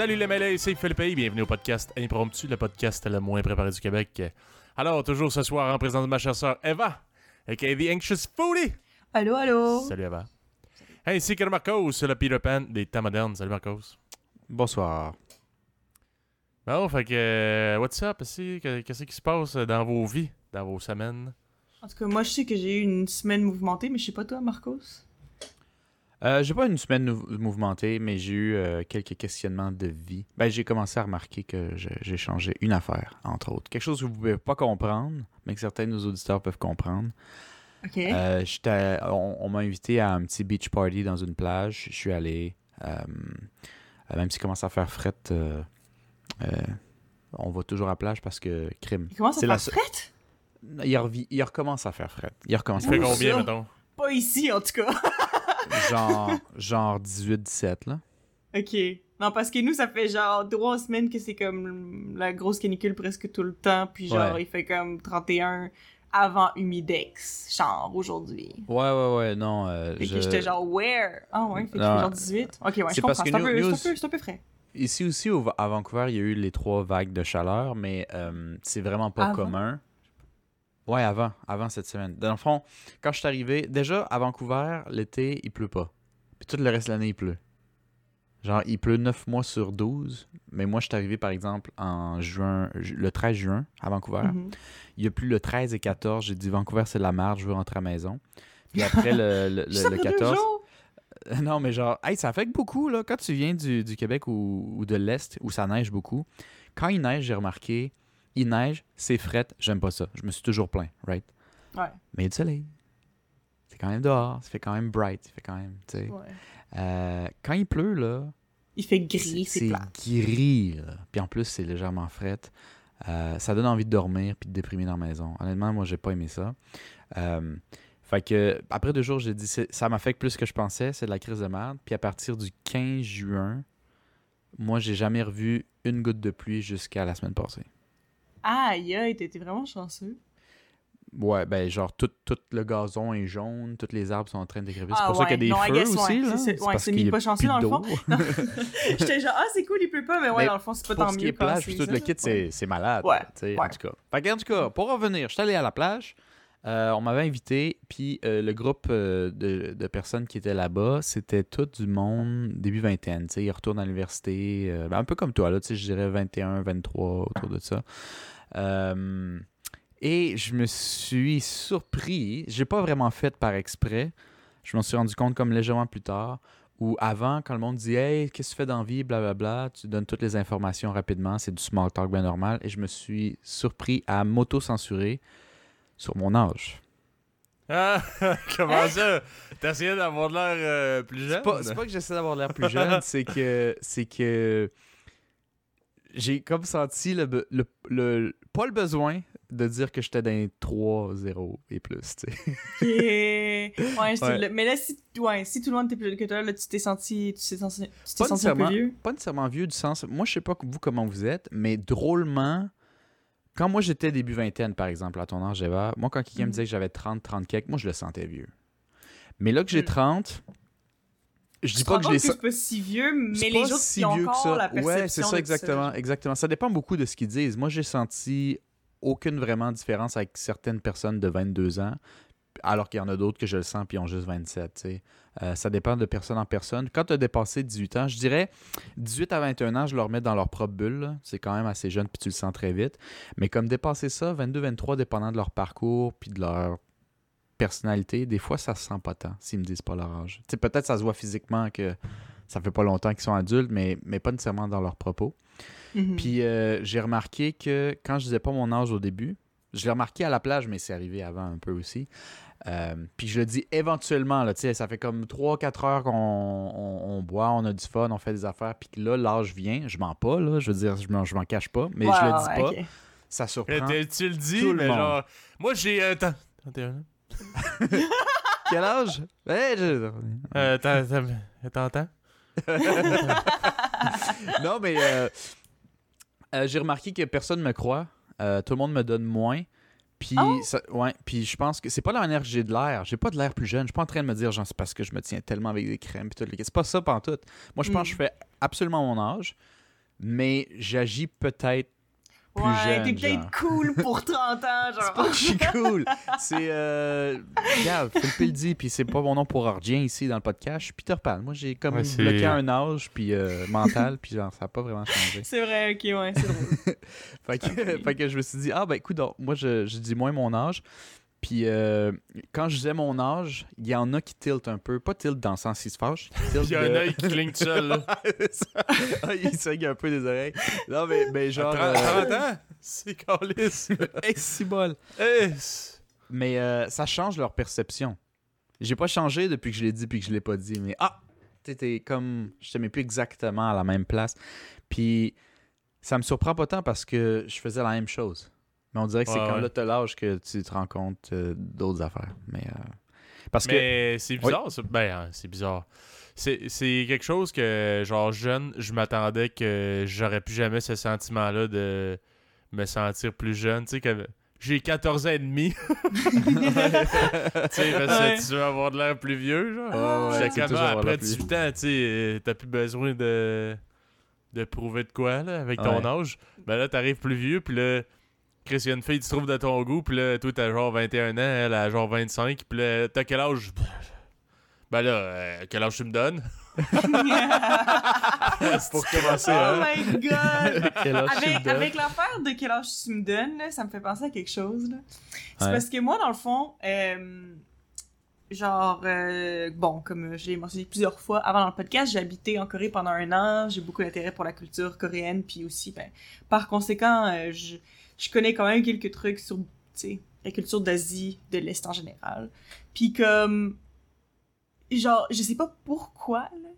Salut les mêlés, c'est Philippe Pays. Bienvenue au podcast Impromptu, le podcast le moins préparé du Québec. Alors, toujours ce soir en présence de ma chère sœur Eva, aka The Anxious Foodie. Allô, allô? Salut Eva. Ainsi que Marcos, le Peter Pan des temps modernes. Salut Marcos. Bonsoir. Bon, fait que, euh, what's up ici? Que- Qu'est-ce qui se passe dans vos vies, dans vos semaines? En tout cas, moi, je sais que j'ai eu une semaine mouvementée, mais je sais pas toi, Marcos? Euh, j'ai pas une semaine mouvementée, mais j'ai eu euh, quelques questionnements de vie. Ben, j'ai commencé à remarquer que j'ai changé une affaire, entre autres. Quelque chose que vous pouvez pas comprendre, mais que certains de nos auditeurs peuvent comprendre. Ok. Euh, j'étais- on on m'a invité à un petit beach party dans une plage. Je suis allé. euh, même s'il commence à faire fret, euh, euh, on va toujours à la plage parce que crime. Il commence à c'est faire frette? Il, recommence à faire fret. Il recommence à faire combien, ça? mettons? Pas ici, en tout cas. genre, genre 18-17, là. ok. Non, parce que nous, ça fait genre trois semaines que c'est comme la grosse canicule presque tout le temps, puis genre, Ouais. il fait comme 31 avant Humidex, genre, aujourd'hui. Ouais, ouais, ouais, non. euh, Fait je- que j'étais genre, where? Ah ouais, fait que genre 18. Ok, ouais, je c'est comprends. parce que C'est un, nous- un un peu frais. Ici aussi, au- à Vancouver, il y a eu les trois vagues de chaleur, mais euh, c'est vraiment pas Avant? commun. Ouais, avant, avant cette semaine. Dans le fond, quand je suis arrivé, déjà à Vancouver, l'été, il pleut pas. Puis tout le reste de l'année, il pleut. Genre, il pleut 9 mois sur 12. Mais moi, je suis arrivé, par exemple, en juin, ju- le 13 juin à Vancouver. Mhm. Il y a plus le 13 et 14. J'ai dit Vancouver, c'est la merde, je veux rentrer à la maison. Puis après, le, le- le- Ça le fait deux 14. jours. Non, mais genre, hey, ça affecte beaucoup, là. Quand tu viens du, du Québec ou, ou de l'Est, où ça neige beaucoup, quand il neige, j'ai remarqué, il neige, c'est fret, j'aime pas ça. Je me suis toujours plaint, right? Ouais. Mais il y a du soleil. C'est quand même dehors, ça fait quand même bright, ça fait quand même, tu sais. ouais. Euh, quand il pleut, là, Il fait gris, c'est plat. gris, là. Puis en plus, c'est légèrement fret. Euh, ça donne envie de dormir puis de déprimer dans la maison. Honnêtement, moi, j'ai pas aimé ça. Euh, fait que, après deux jours, j'ai dit, c'est- ça m'affecte plus que je pensais, c'est de la crise de merde. Puis à partir du 15 juin, moi, j'ai jamais revu une goutte de pluie jusqu'à la semaine passée. Aïe, aïe, t'étais vraiment chanceux. Ouais, ben, genre, tout, tout le gazon est jaune, tous les arbres sont en train de. C'est Ah pour ça ouais, qu'il y a non, des feux guess, ouais. aussi. C'est- ouais, parce c'est y mis pas chanceux dans le d'eau. J'étais genre, ah, c'est cool, il pleut pas, mais ouais, Mais dans le fond, c'est pas pour tant ce mieux quand plage tout le kit, c'est, malade. Ouais, En ouais. tout cas. Fait que, en tout cas, pour revenir, je suis allé à la plage. Euh, on m'avait invité, puis euh, le groupe euh, de, personnes qui étaient là-bas, c'était tout du monde début vingtaine. Ils retournent à l'université, ben, un peu comme toi, là, je dirais 21, 23, autour de ça. Et je me suis surpris, j'ai pas vraiment fait par exprès, je m'en suis rendu compte comme légèrement plus tard, où avant, quand le monde dit Hey, qu'est-ce que tu fais dans la vie, blablabla, tu donnes toutes les informations rapidement, c'est du small talk bien normal, et je me suis surpris à m'auto-censurer sur mon âge. Ah, comment ça? T'as essayé d'avoir de l'air euh, plus jeune? C'est pas, c'est pas que j'essaie d'avoir l'air plus jeune, c'est que c'est que j'ai comme senti le, be- le, le- pas le besoin de dire que j'étais dans les 3-0 et plus, tu sais. Ok. Ouais, c'est Ouais. le- mais là, si, ouais, si tout le monde était plus vieux que toi, là, tu t'es senti, tu t'es senti, tu t'es Pas senti un peu vieux. pas nécessairement vieux du sens. Moi, je sais pas vous comment vous êtes, mais drôlement, quand moi j'étais début vingtaine, par exemple, à ton âge, Eva, moi, quand quelqu'un me Mhm. disait que j'avais 30, 30 quelques, moi, je le sentais vieux. Mais là que j'ai Mhm. 30, je Tu dis pas que je les sens. pas si vieux, mais les autres, si ont vieux que encore ça. la perception Ouais, c'est ça, exactement, exactement. Ça dépend beaucoup de ce qu'ils disent. Moi, j'ai senti aucune vraiment différence avec certaines personnes de 22 ans, alors qu'il y en a d'autres que je le sens puis ils ont juste 27. tu sais. Euh, ça dépend de personne en personne. Quand tu as dépassé 18 ans, je dirais 18 à 21 ans, je leur mets dans leur propre bulle. C'est quand même assez jeune puis tu le sens très vite. Mais comme dépasser ça, 22, 23, dépendant de leur parcours puis de leur personnalité, des fois ça se sent pas tant s'ils me disent pas leur âge. Peut-être ça se voit physiquement que ça fait pas longtemps qu'ils sont adultes, mais, mais pas nécessairement dans leurs propos. Mhm. Puis euh, j'ai remarqué que quand je disais pas mon âge au début, je l'ai remarqué à la plage, mais c'est arrivé avant un peu aussi. Euh, puis je le dis éventuellement, là, tu sais, ça fait comme 3-4 heures qu'on on, on boit, on a du fun, on fait des affaires, puis que là, l'âge vient, je mens pas, là, je veux dire, je m'en, je m'en cache pas, mais je le dis pas, ça surprend. Tu le dis, tout le mais monde. genre. Moi, j'ai. Euh, t'as- 31 ans. Quel âge? Eh, je- Euh, T'entends? non, mais euh, euh, j'ai remarqué que personne me croit. Euh, tout le monde me donne moins. Puis, ça- ouais, puis je pense que c'est pas la manière que j'ai de l'air. J'ai pas de l'air plus jeune. Je suis pas en train de me dire, genre, c'est parce que je me tiens tellement avec des crèmes. Puis tout le- C'est pas ça, tout. Moi, je pense Mm. que je fais absolument mon âge. mais j'agis peut-être plus ouais, jeune. t'es peut-être cool pour 30 ans, C'est genre. pas que je suis cool. C'est. Euh... Regarde, Philippe le dit, puis c'est pas mon nom pour Ardien ici dans le podcast. Je suis Peter Pan. Moi, j'ai comme Ouais, c'est- bloqué un âge, puis euh, mental, puis genre, ça a pas vraiment changé. C'est vrai, ok, ouais, c'est drôle. Fait que, fait que je me suis dit, ah ben écoute, donc, moi je, je dis moins mon âge. Puis euh, quand je disais mon âge, il y en a qui tiltent un peu. Pas tilt dans le sens ils se fâchent. Il y a un œil qui cligne tout seul. Ah, il saigne un peu des oreilles. Non, mais, mais genre. 30, euh, 30 ans? C'est calice. hey, c'est bol. Hey, Mais euh, ça change leur perception. J'ai pas changé depuis que je l'ai dit puis que je l'ai pas dit. Mais ah, t'étais comme. Je te mets plus exactement à la même place. Puis ça me surprend pas tant parce que je faisais la même chose. Mais on dirait que c'est quand ouais. là t'as l'âge que tu te rends compte euh, d'autres affaires. Mais. euh, parce que. C'est bizarre, ça. Ben, hein, c'est bizarre. C'est c'est quelque chose que, genre, jeune, je m'attendais que j'aurais plus jamais ce sentiment-là de me sentir plus jeune. Tu sais, que j'ai 14 ans et demi. tu sais, parce que Ouais. tu veux avoir de l'air plus vieux, genre. Ouais, c'est ah, après l'air plus- 18 ans, tu sais, euh, t'as plus besoin de, de prouver de quoi, là, avec ton âge. Ben là, t'arrives plus vieux, puis là, Chris, il y a une fille qui se trouve de ton goût, puis là, toi, t'as genre 21 ans, elle a genre 25, puis là, t'as quel âge? Ben là, euh, quel âge tu me donnes? Pour commencer, oh hein? my god! Quel âge avec l'affaire de quel âge tu me donnes, là, ça me fait penser à quelque chose. là. C'est Ouais. parce que moi, dans le fond, euh, genre, euh, bon, comme je l'ai mentionné plusieurs fois avant dans le podcast, j'ai habité en Corée pendant un an. J'ai beaucoup d'intérêt pour la culture coréenne, puis aussi, ben, par conséquent, euh, je, je connais quand même quelques trucs sur, tu sais, la culture d'Asie, de l'Est en général. Puis comme, genre, je sais pas pourquoi, là,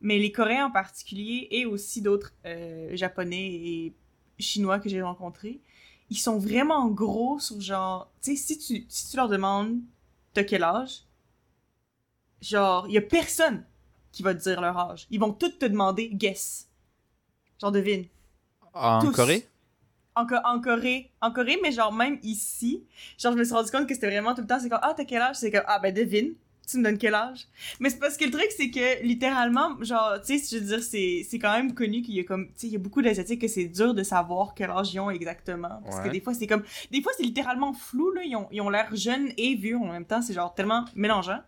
mais les Coréens en particulier, et aussi d'autres euh, Japonais et Chinois que j'ai rencontrés, ils sont vraiment gros sur genre, tu sais, si tu, si tu leur demandes t'as quel âge, genre, il y a personne qui va te dire leur âge. Ils vont tous te demander guess. Genre, devine. En tous. Corée? En, en Corée, en Corée, mais genre, même ici, genre, je me suis rendu compte que c'était vraiment tout le temps, c'est comme, ah, t'as quel âge? C'est comme, ah, ben, devine. Tu me donnes quel âge? Mais c'est parce que le truc, c'est que, littéralement, genre, tu sais, je veux dire, c'est, quand même connu qu'il y a comme, tu sais, il y a beaucoup d'Asiatiques que c'est dur de savoir quel âge ils ont exactement. Parce que des fois, c'est comme, des fois, c'est littéralement flou, là. Ils ont, ils ont l'air jeunes et vieux en même temps. C'est genre tellement mélangeant.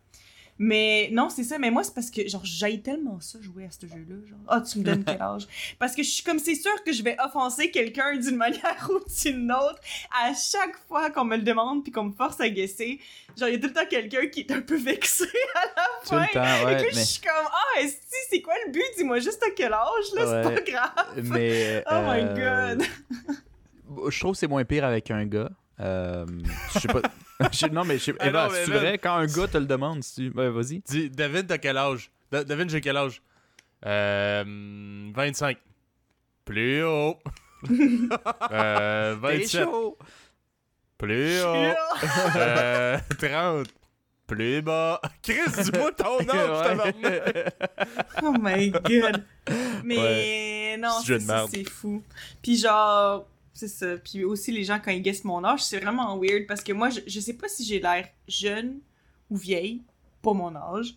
Mais non, c'est ça. Mais moi, c'est parce que, genre, j'aille tellement ça jouer à ce jeu-là. Genre, ah, tu me donnes quel âge? Parce que je suis comme, c'est sûr que je vais offenser quelqu'un d'une manière ou d'une autre à chaque fois qu'on me le demande puis qu'on me force à guesser. Genre, il y a tout le temps quelqu'un qui est un peu vexé à la Tout le fin. Et puis, je suis comme, ah, est c'est quoi le but? Dis-moi juste à quel âge, là, c'est pas grave. mais Oh my euh, god. Je trouve que c'est moins pire avec un gars. Euh, je sais pas. je- non, mais je sais Ah Eva, non, mais c'est vrai, quand un gars te le demande, si tu... ouais, vas-y. Dis, Devine, t'as quel âge? Devine, j'ai quel âge? Euh, 25. Plus haut. euh, T'es 27. chaud! Plus haut. Euh, 30. Plus bas. Chris, dis-moi ton âge. Oh my god. Mais non, c'est fou. Puis genre, c'est ça. Puis aussi, les gens, quand ils guessent mon âge, c'est vraiment weird parce que moi, je, je sais pas si j'ai l'air jeune ou vieille pour mon âge.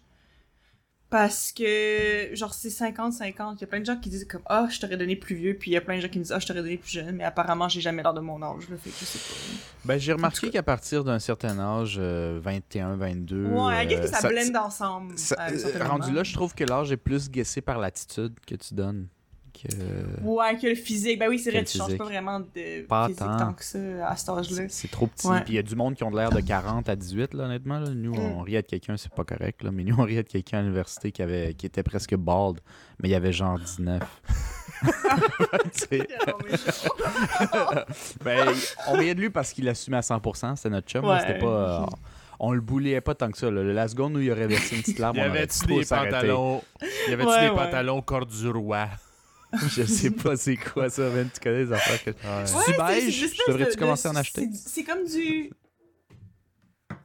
Parce que, genre, c'est 50-50. Il y a plein de gens qui disent comme, ah, je t'aurais donné plus vieux. Puis il y a plein de gens qui me disent, ah, je t'aurais donné plus jeune. Mais apparemment, j'ai jamais l'air de mon âge. Là, fait que je sais pas. Ben, j'ai remarqué qu'à partir d'un certain âge, euh, 21, 22... Ouais, euh, que ça, blende ensemble. ça- euh, rendu là, je trouve que l'âge est plus guessé par l'attitude que tu donnes. Que... Ouais, que le physique. Ben oui, c'est vrai, tu changes pas vraiment de Pas physique tant. tant que ça à cet âge-là. C'est trop petit. Ouais. Puis il y a du monde qui ont de l'air de 40 à 18, là, honnêtement. là. Nous, Mm. on riait de quelqu'un, c'est pas correct. Là, mais nous, on riait de quelqu'un à l'université qui, avait, qui était presque bald, mais il avait genre 19. Tu sais, ben, on riait de lui parce qu'il assumait à 100%, c'était notre chum. Ouais. C'était pas, euh, on le bouliait pas tant que ça. là. La seconde où il aurait versé une petite larme, Y on aurait avait-tu des s'arrêter. pantalons? Y avait-tu Ouais, des ouais. pantalons corps du roi? Je sais pas c'est quoi ça, man. Tu connais les affaires que... Ouais. Beige, devrais-tu de- commencer à en acheter? c'est- comme du.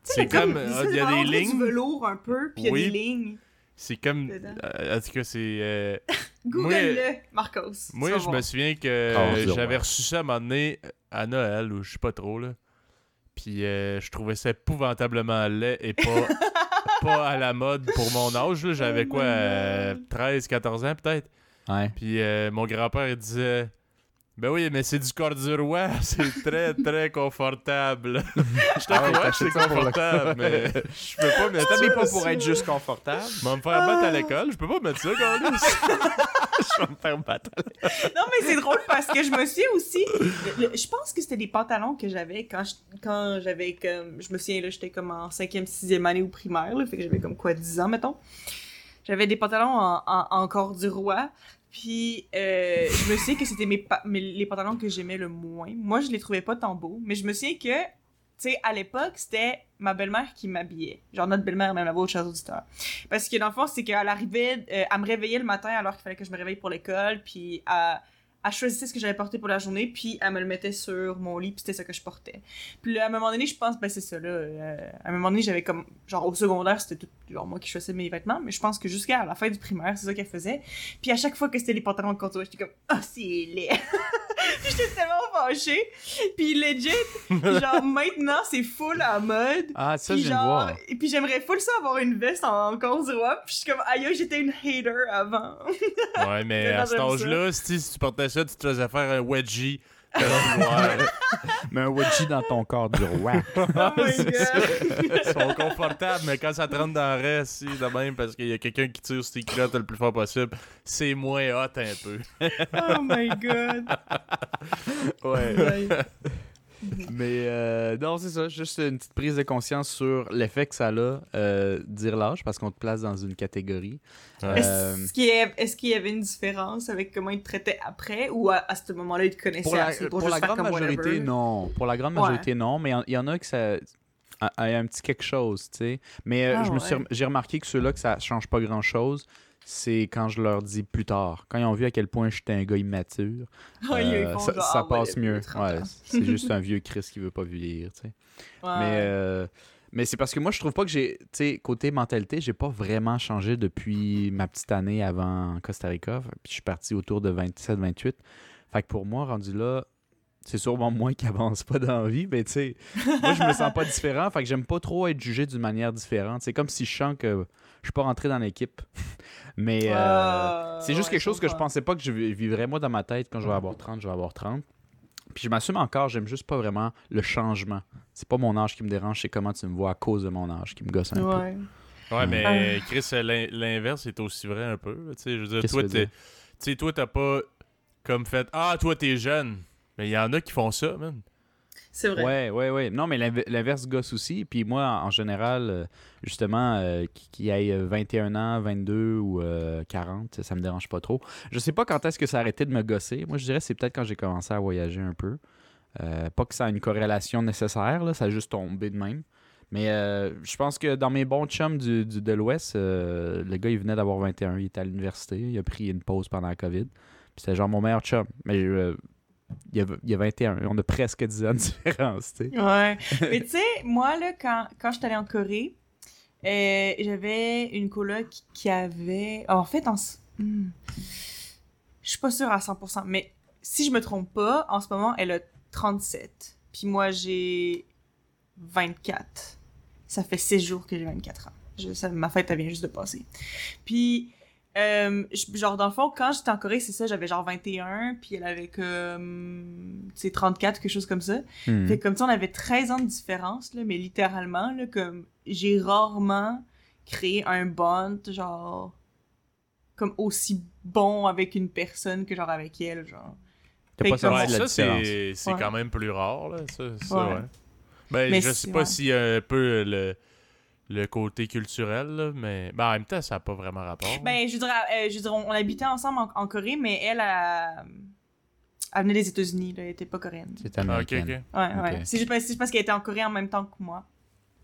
C'est comme. euh, Il y a vraiment des du lignes. velours un peu, puis il y a des lignes. C'est comme. Euh, en tout cas, c'est. euh, Google-le, Marcos. Moi, je me souviens que euh, j'avais reçu ça à un moment donné à Noël, ou je sais pas trop, là. Puis euh, je trouvais ça épouvantablement laid et pas, pas à la mode pour mon âge. là. J'avais Oh quoi, euh, God. 13, 14 ans peut-être. Ouais. Puis euh, mon grand-père il disait Ben oui, mais c'est du corduroy, c'est très très confortable. Je te Ah ouais, crois que c'est confortable, mais je peux pas mettre ça. T'habilles pas pour être juste confortable. Je vais me faire battre à l'école, je peux pas mettre ça, Carlis. Je vais me faire battre. Non, mais c'est drôle parce que je me suis aussi. le- le- je pense que c'était des pantalons que j'avais quand je- quand j'avais comme. Je me souviens, là, j'étais comme en 5e, 6e année au primaire, là, fait que j'avais comme quoi, 10 ans, mettons. J'avais des pantalons en, en, en corduroy. Puis, euh, je me souviens que c'était mes, les pantalons que j'aimais le moins. Moi, je les trouvais pas tant beaux, mais je me souviens que, tu sais, à l'époque, c'était ma belle-mère qui m'habillait. Genre, notre belle-mère, même la vôtre, chers auditeurs. Parce que dans le fond, c'est qu'elle arrivait, euh, elle me réveillait le matin alors qu'il fallait que je me réveille pour l'école, puis elle, elle choisissait ce que j'allais porter pour la journée, puis elle me le mettait sur mon lit, puis c'était ça que je portais. Puis là, à un moment donné, je pense, ben c'est ça, là. euh, à un moment donné, j'avais comme. Genre, au secondaire, c'était tout. Genre, moi qui choisissais mes vêtements, mais je pense que jusqu'à la fin du primaire, c'est ça qu'elle faisait. Puis à chaque fois que c'était les pantalons de contour, j'étais comme, ah, c'est laid. Puis j'étais tellement fâchée. Puis legit, genre, maintenant, c'est full à mode. Ah, ça, Puis genre, voir. et puis j'aimerais full ça avoir une veste en corduroy. Puis je suis comme, aïe, j'étais une hater avant. Ouais, mais à cet âge-là, si si tu portais ça, tu te faisais faire un wedgie. Ouais. Mais un wedgie dans ton corps du roi. Oh my god. Ils sont confortables, mais quand ça te rentre dans le reste, si, de même, parce qu'il y a quelqu'un qui tire sur tes culottes le plus fort possible, c'est moins hot un peu. Oh my god. Ouais. Mais euh, non, c'est ça. Juste une petite prise de conscience sur l'effet que ça a, euh, dire l'âge, parce qu'on te place dans une catégorie. Ouais. Euh, Est-ce qu'il y, a- est-ce qu'il y avait une différence avec comment ils te traitaient après ou à, à ce moment-là ils te connaissaient pour la, assez pour juste la grande majorité, whatever? non. Pour la grande Ouais. majorité, non. Mais il y en- il y, en a que ça a, a un petit quelque chose, tu sais. Mais euh, Ah je me ouais. j'ai remarqué que ceux-là, que ça change pas grand-chose, c'est quand je leur dis plus tard. Quand ils ont vu à quel point j'étais un gars immature, euh, ça, ah, passe mieux. 30 Ouais, c'est juste un vieux Chris qui veut pas vieillir, tu sais. Ouais. Mais, euh, mais c'est parce que moi, je trouve pas que j'ai. Tu sais, côté mentalité, j'ai pas vraiment changé depuis ma petite année avant Costa Rica. Puis je suis parti autour de 27-28. Fait que pour moi, rendu là, c'est sûrement moi qui avance pas dans la vie. Mais tu sais, moi, je me sens pas différent. Fait que j'aime pas trop être jugé d'une manière différente. C'est comme si je sens que suis pas rentré dans l'équipe. mais. euh, Ah, c'est juste ouais, quelque chose que je pensais pas que je vi- vivrais moi dans ma tête quand je vais avoir 30, je vais avoir 30. Puis je m'assume encore, j'aime juste pas vraiment le changement. C'est pas mon âge qui me dérange, c'est comment tu me vois à cause de mon âge qui me gosse un peu. Ouais. Ouais, mais Ah. Chris, l'in- l'inverse est aussi vrai un peu. Tu sais, je veux dire, Qu'est-ce toi, tu sais, toi, t'as pas comme fait Ah, toi, t'es jeune. Mais il y en a qui font ça, man. C'est vrai. Ouais, ouais, ouais. Non, mais l'inv- l'inverse gosse aussi. Puis moi, en général, euh, justement, euh, qui, qui ait euh, 21 ans, 22 ou euh, 40, ça me dérange pas trop. Je sais pas quand est-ce que ça a arrêté de me gosser. Moi, je dirais c'est peut-être quand j'ai commencé à voyager un peu. Euh, pas que ça a une corrélation nécessaire, là, ça a juste tombé de même. Mais euh, je pense que dans mes bons chums du, de l'Ouest, euh, le gars, il venait d'avoir 21, il était à l'université, il a pris une pause pendant la COVID. Puis c'était genre mon meilleur chum. Mais euh, il, y a, il y a 21, on a presque 10 ans de différence, tu sais. Ouais. Mais tu sais, moi, là, quand, quand je suis allée en Corée, euh, j'avais une coloc qui avait. En fait, en. hmm. Je suis pas sûre à 100%, mais si je me trompe pas, en ce moment, elle a 37. Puis moi, j'ai 24. Ça fait 6 jours que j'ai 24 ans. Je, ça, ma fête, elle vient juste de passer. Puis, euh, je- genre, dans le fond, quand j'étais en Corée, c'est ça, j'avais genre 21, puis elle avait comme, tu sais, 34, quelque chose comme ça. Hmm. Fait que comme ça, on avait 13 ans de différence, là, mais littéralement, là, comme j'ai rarement créé un bond, genre, comme aussi bon avec une personne que genre avec elle, genre. T'as Fait pas ça, c'est Ouais. quand même plus rare, là. Ça, ça, Ouais. ouais. Ben, Mais je sais pas a un peu le, le côté culturel, là, mais ben, en même temps, ça n'a pas vraiment rapport. Ben, je dirais, euh, je dirais, on, on habitait ensemble en, en Corée, mais elle, elle, elle venait des États-Unis, là, elle était pas coréenne. C'est Ah, américaine. ok. Ouais, ouais. C'est juste, parce- c'est juste parce qu'elle était en Corée en même temps que moi,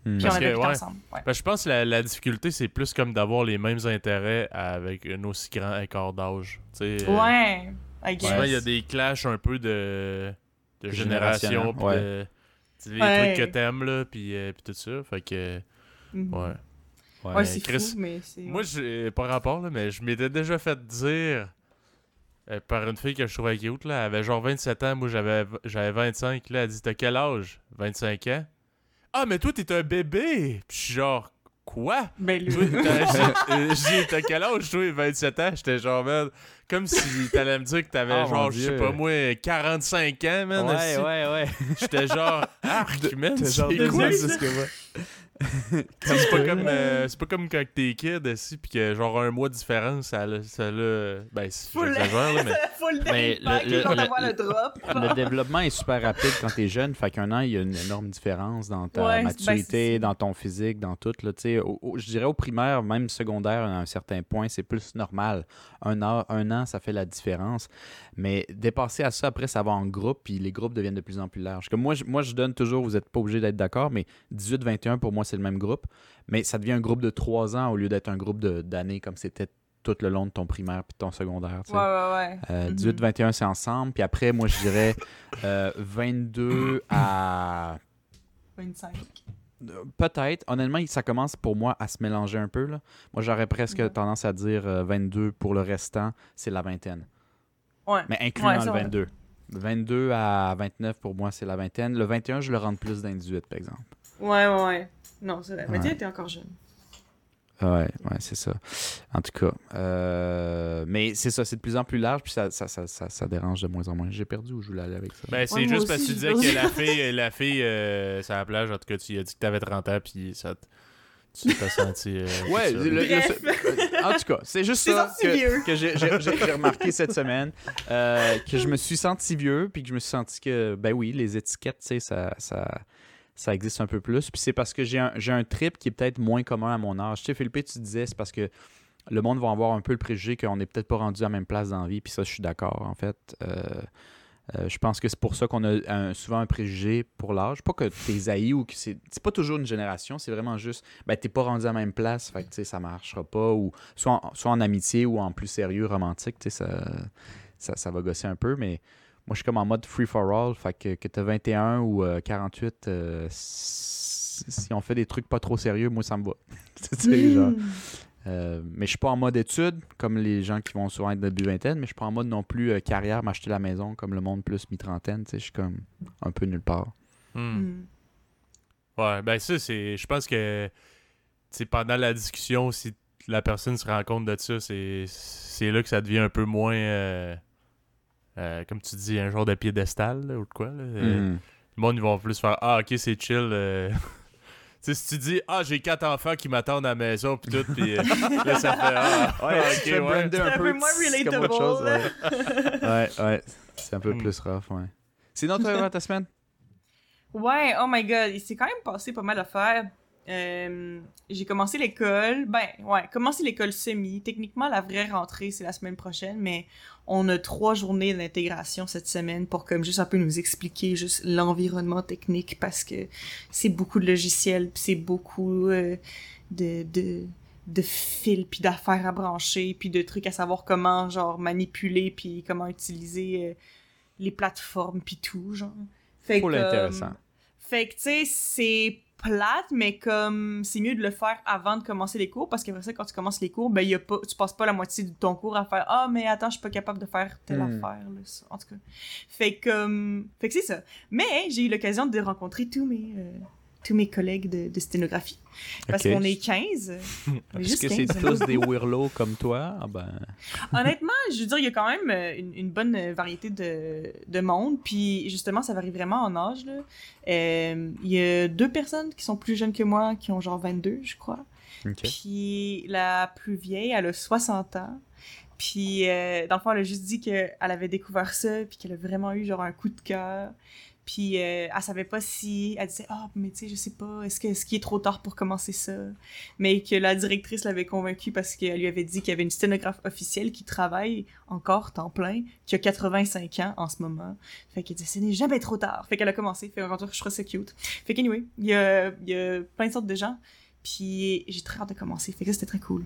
Hmm. puis Parce on avait que, ouais. ensemble. Ouais. Ben, je pense que la, la difficulté, c'est plus comme d'avoir les mêmes intérêts avec un aussi grand écart d'âge. Tu sais, euh, Ouais, I guess. Souvent, il y a des clashs un peu de, de génération, ouais. de- Ouais. trucs que t'aimes, là, puis, euh, puis tout ça. Fait que, Mhm. ouais. Ouais. Ouais, c'est Chris, fou, mais c'est... Moi, j'ai pas rapport, là, mais je m'étais déjà fait dire euh, par une fille que je trouvais cute, là. Elle avait genre 27 ans, moi j'avais j'avais 25, là. Elle dit T'as quel âge? 25 ans Ah, mais toi, t'es un bébé Puis je suis genre Quoi? Ben, Toi, là. t'as- j'ai- euh, t'as quel âge, toi, 27 ans? J'étais genre, man, comme si t'allais me dire que t'avais Oh, genre, je sais pas moi, 45 ans, man. ouais, ouais, ouais. J'étais genre, arc, man, T'as genre quoi c'est ce que va. C'est pas comme, euh, c'est pas comme quand t'es kid, ici, pis que genre un mois de différence, ça l'a, ça ben, le- j'exagère, là, mais... Faut le Mais le- le- le- le drop. Le développement est super rapide quand t'es jeune. Fait qu'un an, il y a une énorme différence dans ta Ouais, ben, maturité, dans ton physique, dans tout. Là, tu sais, au- au- je dirais au primaire, même secondaire, à un certain point, c'est plus normal. Un an, un an, ça fait la différence. Mais dépasser à ça, après, ça va en groupe, puis les groupes deviennent de plus en plus larges. Comme moi, je, moi, je donne toujours, vous n'êtes pas obligé d'être d'accord, mais 18-21, pour moi, c'est le même groupe. Mais ça devient un groupe de trois ans au lieu d'être un groupe d'années comme c'était tout le long de ton primaire puis de ton secondaire. tu sais. Ouais, ouais, ouais. Euh, Mhm. 18-21, c'est ensemble. Puis après, moi, je dirais euh, 22 à. 25. euh, Peut-être. Honnêtement, ça commence pour moi à se mélanger un peu. Là. Moi, j'aurais presque Ouais. tendance à dire euh, 22 pour le restant, c'est la vingtaine. Ouais. Mais incluant Ouais, le vrai. 22. 22 à 29, pour moi, c'est la vingtaine. Le 21, je le rentre plus dans le 18, par exemple. Ouais, ouais. Non, c'est vrai. Mais Ouais. tu t'es encore jeune. Ouais, ouais, c'est ça. En tout cas. euh, mais c'est ça, c'est de plus en plus large, puis ça, ça, ça, ça, ça dérange de moins en moins. J'ai perdu où je voulais aller avec ça? Ben, c'est Ouais, juste parce que tu disais que la fille, la fille, euh, sur la plage, en tout cas, tu as dit que t'avais 30 ans, pis ça, t- tu t'as senti... euh, Ouais, ça. le- le- Bref. en tout cas, c'est juste ça que, j'ai- remarqué cette semaine, euh, que je me suis senti vieux, puis que je me suis senti que, ben oui, les étiquettes, tu sais, ça, ça, ça existe un peu plus. Puis c'est parce que j'ai un, un trip qui est peut-être moins commun à mon âge. Tu sais, Philippe, tu disais, c'est parce que le monde va avoir un peu le préjugé qu'on n'est peut-être pas rendu à la même place dans la vie, puis ça, je suis d'accord, en fait. Euh, euh, je pense que c'est pour ça qu'on a souvent un préjugé pour l'âge. Pas que t'es haï ou que c'est. C'est pas toujours une génération, c'est vraiment juste. Ben, t'es pas rendu à la même place, fait que tu sais, ça marchera pas. Ou soit en, soit en amitié ou en plus sérieux, romantique, tu sais, ça, ça va gosser un peu. Mais moi, je suis comme en mode free for all. Fait que, que t'as 21 ou euh, 48, euh, si si on fait des trucs pas trop sérieux, moi, ça me va. Genre. Euh, mais je suis pas en mode études, comme les gens qui vont souvent être début vingtaine, mais je suis pas en mode non plus euh, carrière, m'acheter la maison, comme le monde plus mi-trentaine. tu sais, Je suis comme un peu nulle part. Hmm. Mm. Ouais, ben ça, c'est... Je pense que, pendant la discussion, si la personne se rend compte de ça, c'est c'est là que ça devient un peu moins... euh, comme tu dis, un genre de piédestal, là, ou de quoi, là. Euh, Mhm. Le monde, ils vont plus faire Ah, ok, c'est chill. euh. tu sais, si tu dis Ah, j'ai quatre enfants qui m'attendent à la maison, pis tout, pis euh, là, ça fait Ah, Ouais, ah, tu ok, ouais. C'est un peu moins relatable, autre chose, là. ouais. ouais, ouais. C'est un peu Mm. plus rough, ouais. Sinon, toi, ta semaine? Ouais, oh my god, il s'est quand même passé pas mal d'affaires. Euh, j'ai commencé l'école, ben ouais, commencé l'école semi. Techniquement, la vraie rentrée, c'est la semaine prochaine, mais on a trois journées d'intégration cette semaine pour comme juste un peu nous expliquer juste l'environnement technique parce que c'est beaucoup de logiciels, puis c'est beaucoup euh, de, de, de fils, puis d'affaires à brancher, puis de trucs à savoir comment, genre, manipuler, puis comment utiliser euh, les plateformes, puis tout, genre. Fait que, euh, fait que, tu sais, c'est plate, mais comme c'est mieux de le faire avant de commencer les cours, parce qu'après ça, quand tu commences les cours, ben, y a pas, tu passes pas la moitié de ton cours à faire Ah, mais attends, je suis pas capable de faire telle Hmm. affaire, là. ça. En tout cas. Fait que, euh, fait que c'est ça. Mais j'ai eu l'occasion de rencontrer tous mes, euh, tous mes collègues de, de sténographie. Parce qu'on est 15. mais Est-ce que c'est 15, tous des weirlos comme toi? Ah ben... Honnêtement, je veux dire, il y a quand même euh, une, une bonne euh, variété de, de monde. Puis justement, ça varie vraiment en âge. là. Euh, Il y a deux personnes qui sont plus jeunes que moi, qui ont genre 22, je crois. Puis la plus vieille, elle a 60 ans. Puis euh, dans le fond, elle a juste dit qu'elle avait découvert ça, puis qu'elle a vraiment eu genre un coup de cœur. Puis euh, elle savait pas si... Elle disait « Ah, mais tu sais, je sais pas, est-ce que est-ce qu'il est trop tard pour commencer ça? » Mais que la directrice l'avait convaincue parce qu'elle lui avait dit qu'il y avait une sténographe officielle qui travaille encore temps plein, qui a 85 ans en ce moment. Fait qu'elle dit « Ce n'est jamais trop tard. » Fait qu'elle a commencé. Fait que je trouve ça cute. Fait qu'anyway, il y a, y a plein de sortes de gens. Puis j'ai très hâte de commencer. Fait que ça, c'était très cool.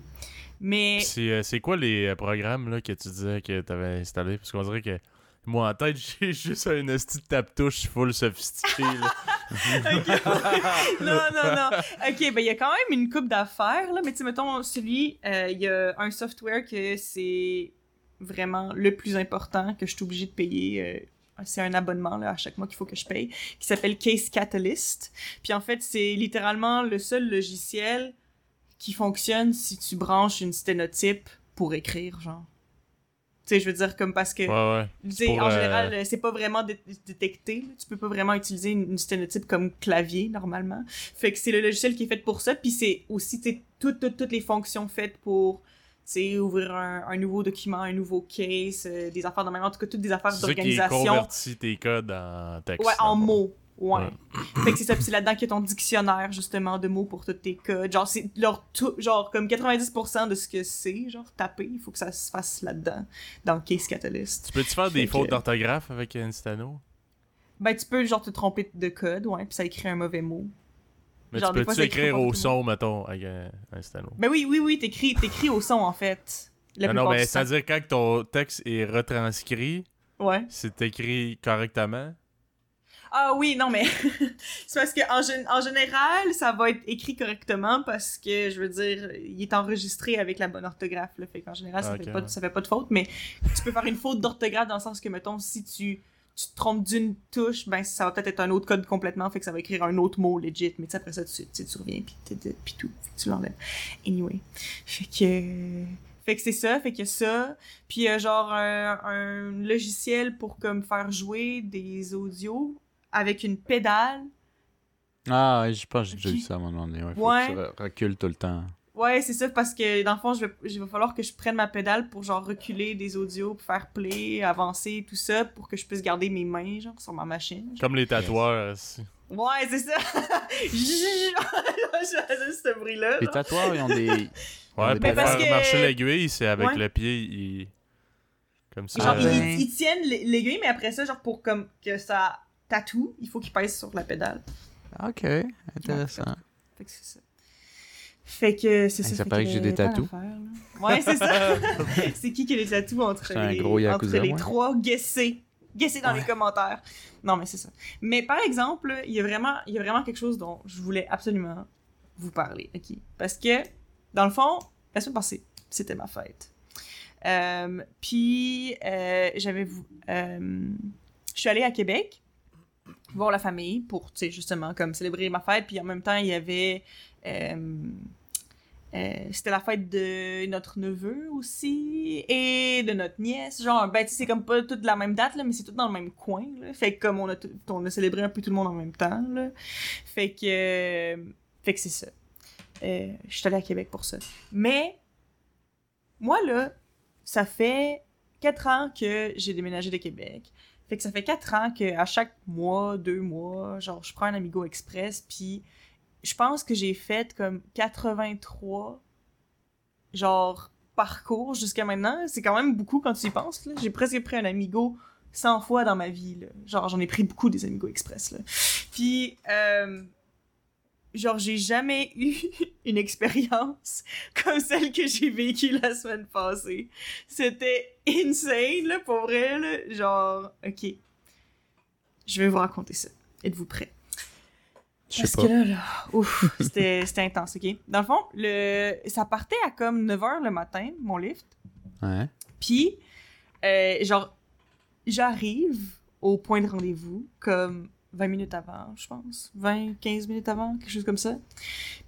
Mais... C'est euh, c'est quoi les euh, programmes là, que tu disais que t'avais installés? Parce qu'on dirait que moi en tête, j'ai juste un esti de tape-touche full sophistiqué. là. Non, non, non. Ok, ben il y a quand même une coupe d'affaires, là. Mais tu sais, mettons, celui, euh, il y a un software que c'est vraiment le plus important que je suis obligée de payer. euh, c'est un abonnement là, à chaque mois qu'il faut que je paye, qui s'appelle Case Catalyst. Puis en fait, c'est littéralement le seul logiciel qui fonctionne si tu branches une sténotype pour écrire, genre. Tu sais, je veux dire, comme parce que, Ouais, ouais. en euh, général, euh, c'est pas vraiment dé- détecté. Tu peux pas vraiment utiliser une, une sténotype comme clavier, normalement. Fait que c'est le logiciel qui est fait pour ça, puis c'est aussi, tu sais, toutes, toutes, toutes les fonctions faites pour, tu sais, ouvrir un, un nouveau document, un nouveau case, euh, des affaires de même, en tout cas, toutes des affaires C'est d'organisation. tes codes en texte. Ouais, en mots. Ouais. Ouais. fait que c'est ça, c'est là-dedans qu'il y a ton dictionnaire, justement, de mots pour tous tes codes. Genre, c'est leur tout, genre, comme 90% de ce que c'est, genre, taper, il faut que ça se fasse là-dedans, dans Case Catalyst. Tu peux-tu faire des Fait que- fautes d'orthographe avec Instano? Ben, tu peux, genre, te tromper de code, ouais, puis ça écrit un mauvais mot. Mais Genre, tu peux-tu écrire au son, mettons, avec un Instano? Ben oui, oui, oui, t'écris, t'écris au son, en fait. La Non, non, plupart mais c'est-à-dire quand ton texte est retranscrit, Ouais. c'est écrit correctement. Ah oui, non, mais c'est parce que en, gén- en général, ça va être écrit correctement parce que, je veux dire, il est enregistré avec la bonne orthographe. Là, fait qu'en général, ça, Ok, fait pas, ouais. ça fait pas de faute, mais tu peux faire une faute d'orthographe dans le sens que, mettons, si tu, tu te trompes d'une touche, ben ça va peut-être être un autre code complètement, fait que ça va écrire un autre mot legit, mais après ça, tu, tu, reviens, puis puis tout, tu l'enlèves. Anyway. Fait que... Fait que c'est ça, fait que ça. Puis euh, genre un, un logiciel pour comme faire jouer des audios avec une pédale. Ah, ouais, je pense que j'ai déjà vu ça à un moment donné. Ouais, faut Ouais. que tu re- recules tout le temps. Ouais, c'est ça, parce que dans le fond, je vais, il va falloir que je prenne ma pédale pour genre reculer des audios, pour faire play, avancer, tout ça, pour que je puisse garder mes mains, genre, sur ma machine. genre. Comme les tatoueurs. aussi. Ouais, c'est ça! je faisais ce bruit-là. Les tatoueurs, ils ont des. Ouais, Mais pour parce faire que- marcher l'aiguille, c'est avec Ouais. le pied, il... comme ça. Genre, Ah ils, ben. ils- ils tiennent l'ai- l'aiguille, mais après ça, genre, pour comme que ça tatoue, il faut qu'ils pèsent sur la pédale. Ok, intéressant. Fait que c'est ça. Fait que c'est ça. ça paraît que j'ai des tatous. Ouais, c'est ça. c'est qui qui a les tatous entre les, gros Yakuza, entre les trois? Guessez. Guessez dans Ouais. les commentaires. Non, mais c'est ça. Mais par exemple, il y, a vraiment, il y a vraiment quelque chose dont je voulais absolument vous parler. OK? Parce que, dans le fond, la semaine passée, c'était ma fête. Euh, Puis, euh, j'avais... euh, je suis allée à Québec voir la famille pour, tu sais, justement, comme célébrer ma fête. Puis en même temps, il y avait... euh, euh, c'était la fête de notre neveu aussi et de notre nièce. Genre, ben, c'est comme pas toute la même date, là, mais c'est tout dans le même coin. Là. Fait que comme on a, on a célébré un peu tout le monde en même temps. Là. Fait que, euh, fait que c'est ça. Je suis allée à Québec pour ça. Mais, moi, là, ça fait quatre ans que j'ai déménagé de Québec. Fait que ça fait quatre ans que à chaque mois, deux mois, genre, je prends un Amigo Express, puis je pense que j'ai fait comme 83 genre parcours jusqu'à maintenant. C'est quand même beaucoup quand tu y penses. là. J'ai presque pris un Amigo 100 fois dans ma vie. Là. Genre, j'en ai pris beaucoup des Amigo Express. Là. Puis, euh, genre, j'ai jamais eu une expérience comme celle que j'ai vécue la semaine passée. C'était insane, là, pour vrai. Là. Genre, ok. Je vais vous raconter ça. Êtes-vous prêts? Je Parce sais que pas. là, là, ouf, c'était c'était intense, ok? Dans le fond, le, ça partait à comme 9h le matin, mon lift. Ouais. Puis, euh, genre, j'arrive au point de rendez-vous comme 20 minutes avant, je pense. 20, 15 minutes avant, quelque chose comme ça.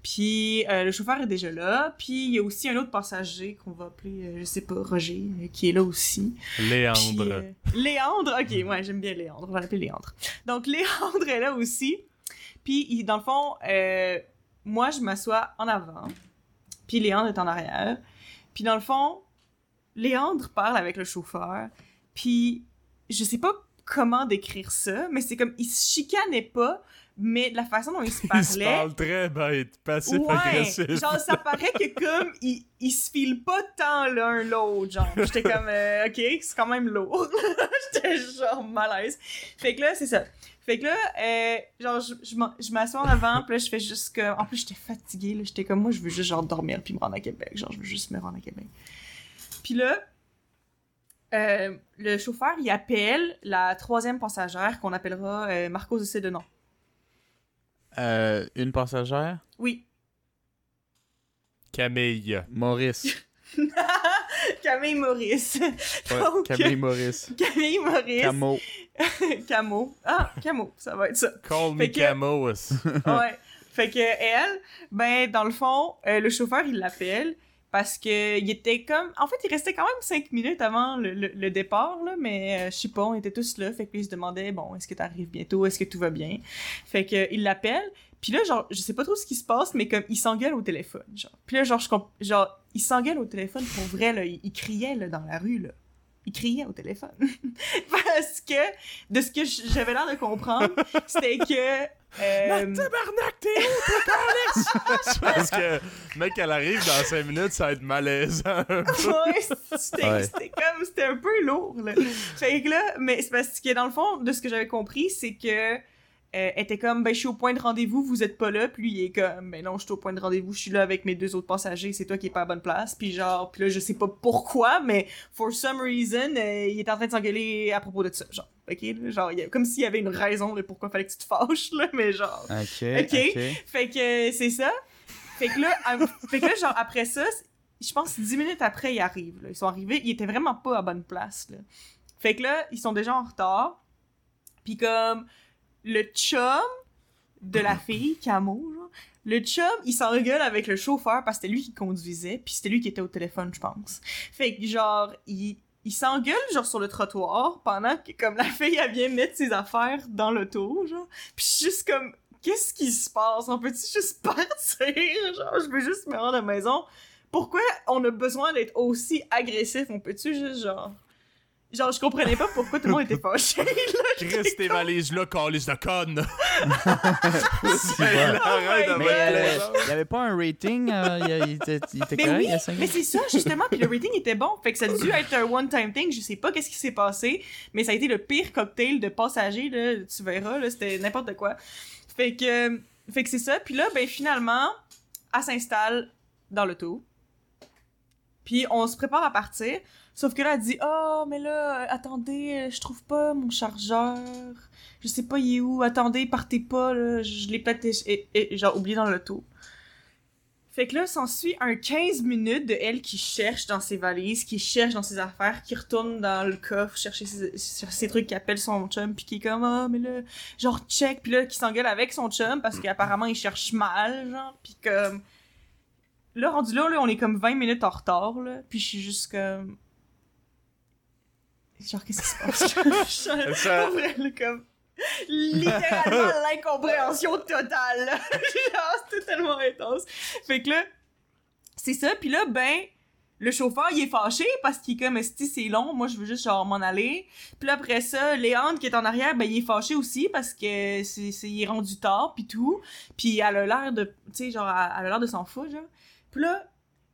Puis, euh, le chauffeur est déjà là. Puis, il y a aussi un autre passager qu'on va appeler, euh, je sais pas, Roger, euh, qui est là aussi. Puis, Léandre. euh, Léandre, ok, ouais, j'aime bien Léandre, on va l'appeler Léandre. Donc, Léandre est là aussi. Puis, il- dans le fond, moi, je m'assois en avant. Puis, Léandre est en arrière. Puis, dans le fond, Léandre parle avec le chauffeur. Puis, je sais pas comment décrire ça, mais c'est comme, il se chicanait pas, mais de la façon dont il se Il se parlait. parle très bête, passif-agressif. Ouais, genre ça paraît que comme ils, ils se filent pas tant l'un l'autre, genre. J'étais comme euh, OK, c'est quand même lourd. J'étais genre malaise. Fait que là, c'est ça. Fait que là, euh, genre je, je je m'assois en avant, puis là je fais juste que en plus j'étais fatiguée là, j'étais comme moi je veux juste genre dormir puis me rendre à Québec, genre je veux juste me rendre à Québec. Puis là euh, le chauffeur, il appelle la troisième passagère qu'on appellera euh, Marcos de Cédenon. Euh, une passagère? Oui. Camille. Maurice. Camille Maurice. Ouais, Donc, Camille Maurice. Camille Maurice. Camo. Camo. Ah, Camo, ça va être ça. Call me que- Camos. Ouais. Fait que elle, ben, dans le fond, euh, le chauffeur, il l'appelle parce que il était comme... En fait, il restait quand même cinq minutes avant le, le- le départ, là, mais euh, je sais pas, on était tous là, fait que lui, il se demandait, bon, est-ce que t'arrives bientôt, est-ce que tout va bien? Fait que il l'appelle, puis là, genre, je sais pas trop ce qui se passe, mais comme, il s'engueule au téléphone, genre. Puis là, genre, je genre il s'engueule au téléphone pour vrai, là, il, il criait, là, dans la rue, là. Il criait au téléphone. Parce que, de ce que j'avais l'air de comprendre, c'était que... euh, Tabarnak, t'es où, t'es? Parce que, mec, elle arrive dans 5 minutes, ça va être malaisant. ouais, c'était Ouais. c'était comme c'était un peu lourd là. Fait que là, mais c'est parce que dans le fond de ce que j'avais compris, c'est que euh, était comme ben je suis au point de rendez-vous, vous êtes pas là, puis lui il est comme ben non, je suis au point de rendez-vous, je suis là avec mes deux autres passagers, c'est toi qui es pas à bonne place, puis genre puis là je sais pas pourquoi, mais for some reason, euh, il est en train de s'engueuler à propos de ça, genre. OK, genre il comme s'il y avait une raison de pourquoi fallait que tu te fâches là, mais genre Ok, fait que euh, c'est ça. Fait que là, à- fait que là, genre, après ça, je pense 10 minutes après, ils arrivent. là. Ils sont arrivés, ils étaient vraiment pas à bonne place. Là. Fait que là, ils sont déjà en retard. Puis comme, le chum de la fille, Camo, genre, le chum, il s'engueule avec le chauffeur parce que c'était lui qui conduisait, puis c'était lui qui était au téléphone, je pense. Fait que genre, il, il s'engueule genre sur le trottoir pendant que comme la fille elle vient mettre ses affaires dans l'auto, genre. Puis je suis juste comme qu'est-ce qui se passe? On peut-tu juste partir? Genre, je veux juste me rendre à la maison. Pourquoi on a besoin d'être aussi agressif? On peut-tu juste, genre... Genre, je comprenais pas pourquoi tout le monde était fâché. Chris, tes valises là, calice de conne. C'est bon. arrête de Oh Mais euh, il autres. y avait pas un rating, euh, il, il était, il était Mais correct, oui, il y a cinq mais c'est ça, justement, puis le rating était bon. Fait que ça a dû être un one-time thing. Je sais pas qu'est-ce qui s'est passé, mais ça a été le pire cocktail de passagers, là. Tu verras, là, c'était n'importe quoi. Fait que, fait que c'est ça. Puis là, ben, finalement, elle s'installe dans l'auto. Puis on se prépare à partir. Sauf que là, elle dit Oh, mais là, attendez, je trouve pas mon chargeur. Je sais pas, il est où. Attendez, partez pas, là. Je l'ai peut-être et, et- genre oublié dans l'auto. Fait que là, s'ensuit un 15 minutes de elle qui cherche dans ses valises, qui cherche dans ses affaires, qui retourne dans le coffre chercher ses, chercher ses trucs, qui appelle son chum, puis qui est comme ah mais là genre check, puis là qui s'engueule avec son chum parce qu'apparemment il cherche mal, genre, puis comme là rendu là, là on est comme 20 minutes en retard là, puis je suis juste comme genre qu'est-ce qui se passe? Je- Ça- pour vrai, comme littéralement l'incompréhension totale. là. Genre, c'était tellement intense. Fait que là, c'est ça. Puis là, ben, le chauffeur, il est fâché parce qu'il est comme, si c'est long, moi, je veux juste, genre, m'en aller. Puis là, après ça, Léandre, qui est en arrière, ben, il est fâché aussi parce que c'est, c'est, il est rendu tard, puis tout. Puis elle a l'air de, tu sais, genre, elle elle a l'air de s'en foutre, genre. Puis là,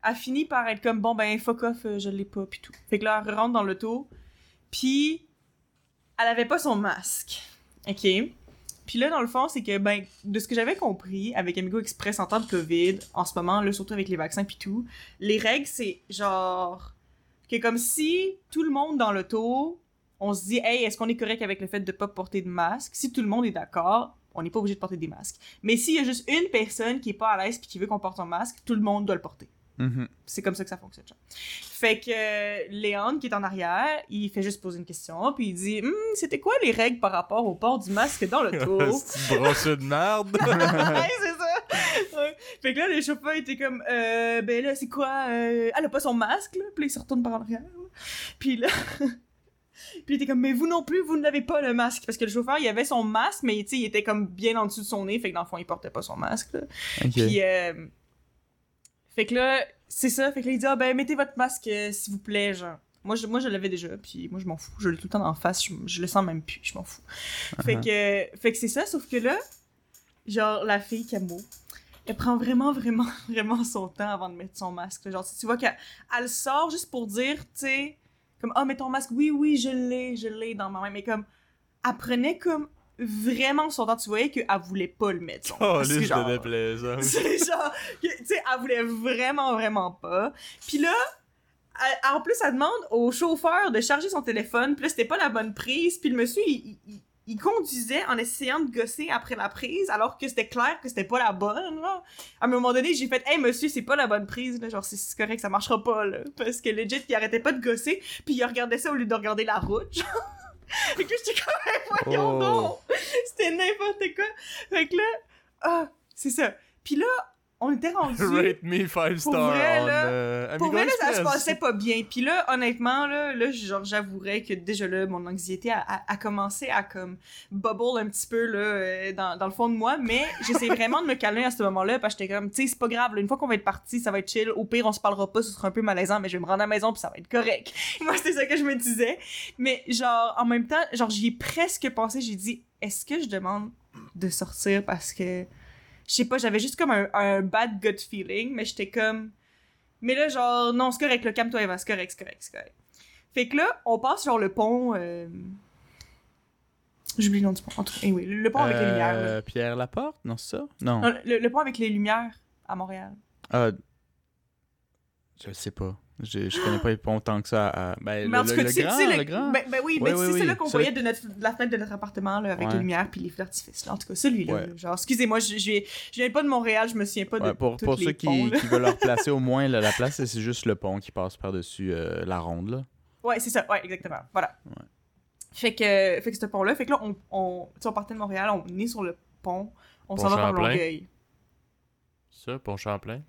elle finit par être comme, bon, ben, fuck off, euh, je l'ai pas, puis tout. Fait que là, elle rentre dans l'auto. Puis, elle avait pas son masque. OK? Puis là, dans le fond, c'est que, ben, de ce que j'avais compris avec Amigo Express en temps de COVID, en ce moment, là, surtout avec les vaccins puis tout, les règles, c'est genre que comme si tout le monde dans l'auto, on se dit, hey, est-ce qu'on est correct avec le fait de pas porter de masque? Si tout le monde est d'accord, on n'est pas obligé de porter des masques. Mais s'il y a juste une personne qui est pas à l'aise puis qui veut qu'on porte un masque, tout le monde doit le porter. Mhm. C'est comme ça que ça fonctionne. genre. Fait que euh, Léon, qui est en arrière, il fait juste poser une question, puis il dit Hum, C'était quoi les règles par rapport au port du masque dans l'auto C'est brosseux de merde. Ouais, c'est ça. Ouais. Fait que là, les chauffeurs étaient comme euh, Ben là, c'est quoi euh, Elle a pas son masque, là. Puis il se retourne par en arrière. là. Puis là. Puis il était comme, mais vous non plus, vous n'avez pas le masque. Parce que le chauffeur, il avait son masque, mais il était comme bien en dessous de son nez, fait que dans le fond, il portait pas son masque. là. Puis, euh, fait que là, c'est ça. Fait que là, il dit, ah ben, mettez votre masque, euh, s'il vous plaît, genre. Moi, je, moi, je l'avais déjà, puis moi, je m'en fous. Je l'ai tout le temps en face, je, je le sens même plus, je m'en fous. Fait que, fait que c'est ça, sauf que là, genre, la fille Camo, elle prend vraiment, vraiment, vraiment son temps avant de mettre son masque. Genre, tu tu vois qu'elle elle sort juste pour dire, tu sais, comme, ah, mets ton masque, oui, oui, je l'ai, je l'ai dans ma main, mais comme, elle prenait comme vraiment son temps, tu voyais qu'elle voulait pas le mettre. son Oh, liste genre. de déplaisance. C'est genre, tu sais, elle voulait vraiment, vraiment pas. Puis là, elle- en plus, elle demande au chauffeur de charger son téléphone. Puis là, c'était pas la bonne prise. Puis le monsieur, il, il- il conduisait en essayant de gosser après la prise, alors que c'était clair que c'était pas la bonne. Là. À un moment donné, j'ai fait « Hey, monsieur, c'est pas la bonne prise. Là. Genre, c'est c'est correct, ça marchera pas. Là. » Parce que legit, il arrêtait pas de gosser. Puis il regardait ça au lieu de regarder la route. Genre. Fait que j'étais comme « Hey, voyons Oh. donc! » C'était n'importe quoi. Fait que là... Ah, C'est ça. Puis là, on était rendu. Rate me 5 stars. vrai, on, là, euh, Pour vrai, là, ça se passait pas bien. Puis là, honnêtement, là, là genre, j'avouerais que déjà là, mon anxiété a, a- a commencé à comme bubble un petit peu là, euh, dans, dans le fond de moi. Mais j'essaie vraiment de me calmer à ce moment-là parce que j'étais comme, tu sais, c'est pas grave. là, une fois qu'on va être parti, ça va être chill. Au pire, on se parlera pas, ce sera un peu malaisant, mais je vais me rendre à la maison puis ça va être correct. moi, c'était ça que je me disais. Mais genre, en même temps, genre, j'y ai presque pensé. J'ai dit, est-ce que je demande de sortir parce que je sais pas, j'avais juste comme un, un bad gut feeling, mais j'étais comme. Mais là, genre, non, c'est correct, le calme-toi, Eva, c'est correct, c'est correct, c'est correct. Fait que là, on passe sur le pont. Euh... J'oublie le nom du pont. Anyway, le, pont avec les lumières. Euh, Pierre Laporte, non, c'est ça? Non. Non, le, le pont avec les lumières à Montréal. Ah, je sais pas. Je, je connais pas les ponts tant que ça. à- Ben, Mais le, en tout le- cas, le sais, grand, le le- grand. Ben, ben oui, Oui, mais oui, c'est oui. celui qu'on Celui- voyait de, notre, de la fenêtre de notre appartement, là, avec Ouais. les lumières puis les feux d'artifice, là. En tout cas, celui-là. Ouais. là. Genre, excusez-moi, je, je, viens- je viens pas de Montréal, je me souviens pas de Ouais, pour tous pour les ceux qui, ponts, là. qui veulent leur placer au moins la, la place, c'est juste le pont qui passe par-dessus euh, la ronde. Là. Ouais, c'est ça. Ouais, exactement. Voilà. Ouais. Fait que, fait que ce pont-là, fait que là, on, on, on partait de Montréal, on est sur le pont, on s'en va Champlain? Longueuil. Ça, Pont Champlain?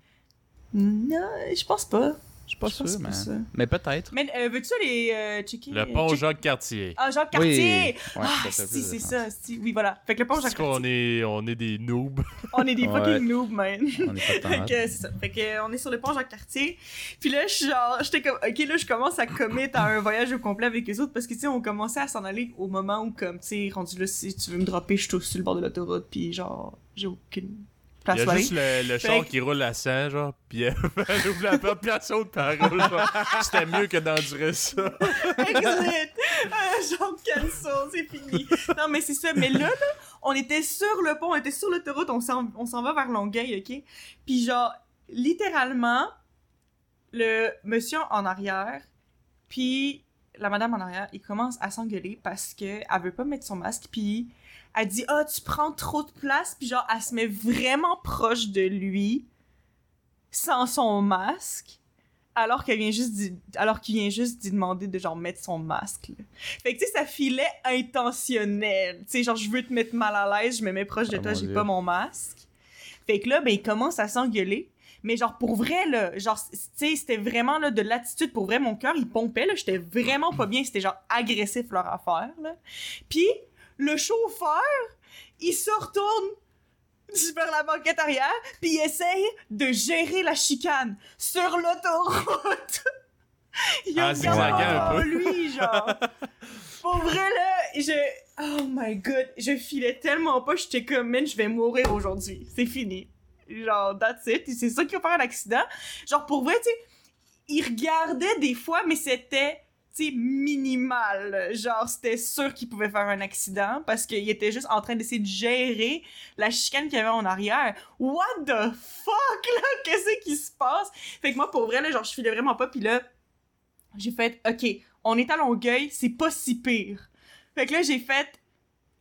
Non, je pense pas. Je suis pas sûr, mais... c'est ça. mais peut-être. Mais euh, veux-tu aller euh, checker? Le pont check- Jacques-Cartier. Ah, Jacques Cartier! Oui. Ouais, ah, si, c'est ça. si. Oui, voilà. Fait que le pont Jacques qu'on Cartier. est, on est des noobs? On est des Ouais. fucking noobs, man. On est pas Fait que c'est ça. Fait que euh, on est sur le pont Jacques Cartier. Puis là, je suis genre, j'étais comme, ok, là, je commence à commit à un voyage au complet avec les autres parce que, tu sais, on commençait à s'en aller au moment où, comme, tu sais, rendu là, si tu veux me dropper, je suis sur le bord de l'autoroute, puis genre, j'ai aucune Il y a juste le, le char que- qui roule à 100, genre, pis elle, elle ouvre la porte, pis elle saute, pis elle roule, genre. C'était mieux que d'endurer ça. Exit! Euh, genre, cancel, c'est fini. Non, mais c'est ça. Mais là, là, on était sur le pont, on était sur l'autoroute, on s'en, on s'en va vers Longueuil, OK? Puis genre, littéralement, le monsieur en arrière, puis la madame en arrière, ils commencent à s'engueuler parce que elle veut pas mettre son masque, puis elle dit « Ah, tu prends trop de place », puis genre, elle se met vraiment proche de lui, sans son masque alors qu'elle vient juste alors qu'il vient juste d'y demander de genre mettre son masque. là. Fait que tu sais ça filait intentionnel. Tu sais genre je veux te mettre mal à l'aise, je me mets proche de Ah, toi, j'ai pas mon masque. Fait que là ben il commence à s'engueuler. Mais genre pour vrai là, genre tu sais c'était vraiment là de l'attitude pour vrai mon cœur il pompait là, j'étais vraiment pas bien, c'était genre agressif leur affaire là. Puis le chauffeur, il se retourne vers la banquette arrière, puis il essaye de gérer la chicane sur l'autoroute. il Ah, regarde un peu. lui, genre. Pour vrai, là, je... Oh my god, je filais tellement pas, j'étais comme, man, je vais mourir aujourd'hui. C'est fini. Genre, that's it. C'est ça qui va faire un accident. Genre, pour vrai, tu sais, il regardait des fois, mais c'était, tu sais, minimal. Genre, c'était sûr qu'il pouvait faire un accident parce qu'il était juste en train d'essayer de gérer la chicane qu'il y avait en arrière. What the fuck, là? Qu'est-ce qui se passe? Fait que moi, pour vrai, là, genre, je filais vraiment pas, puis là, j'ai fait, OK, on est à Longueuil, c'est pas si pire. Fait que là, j'ai fait,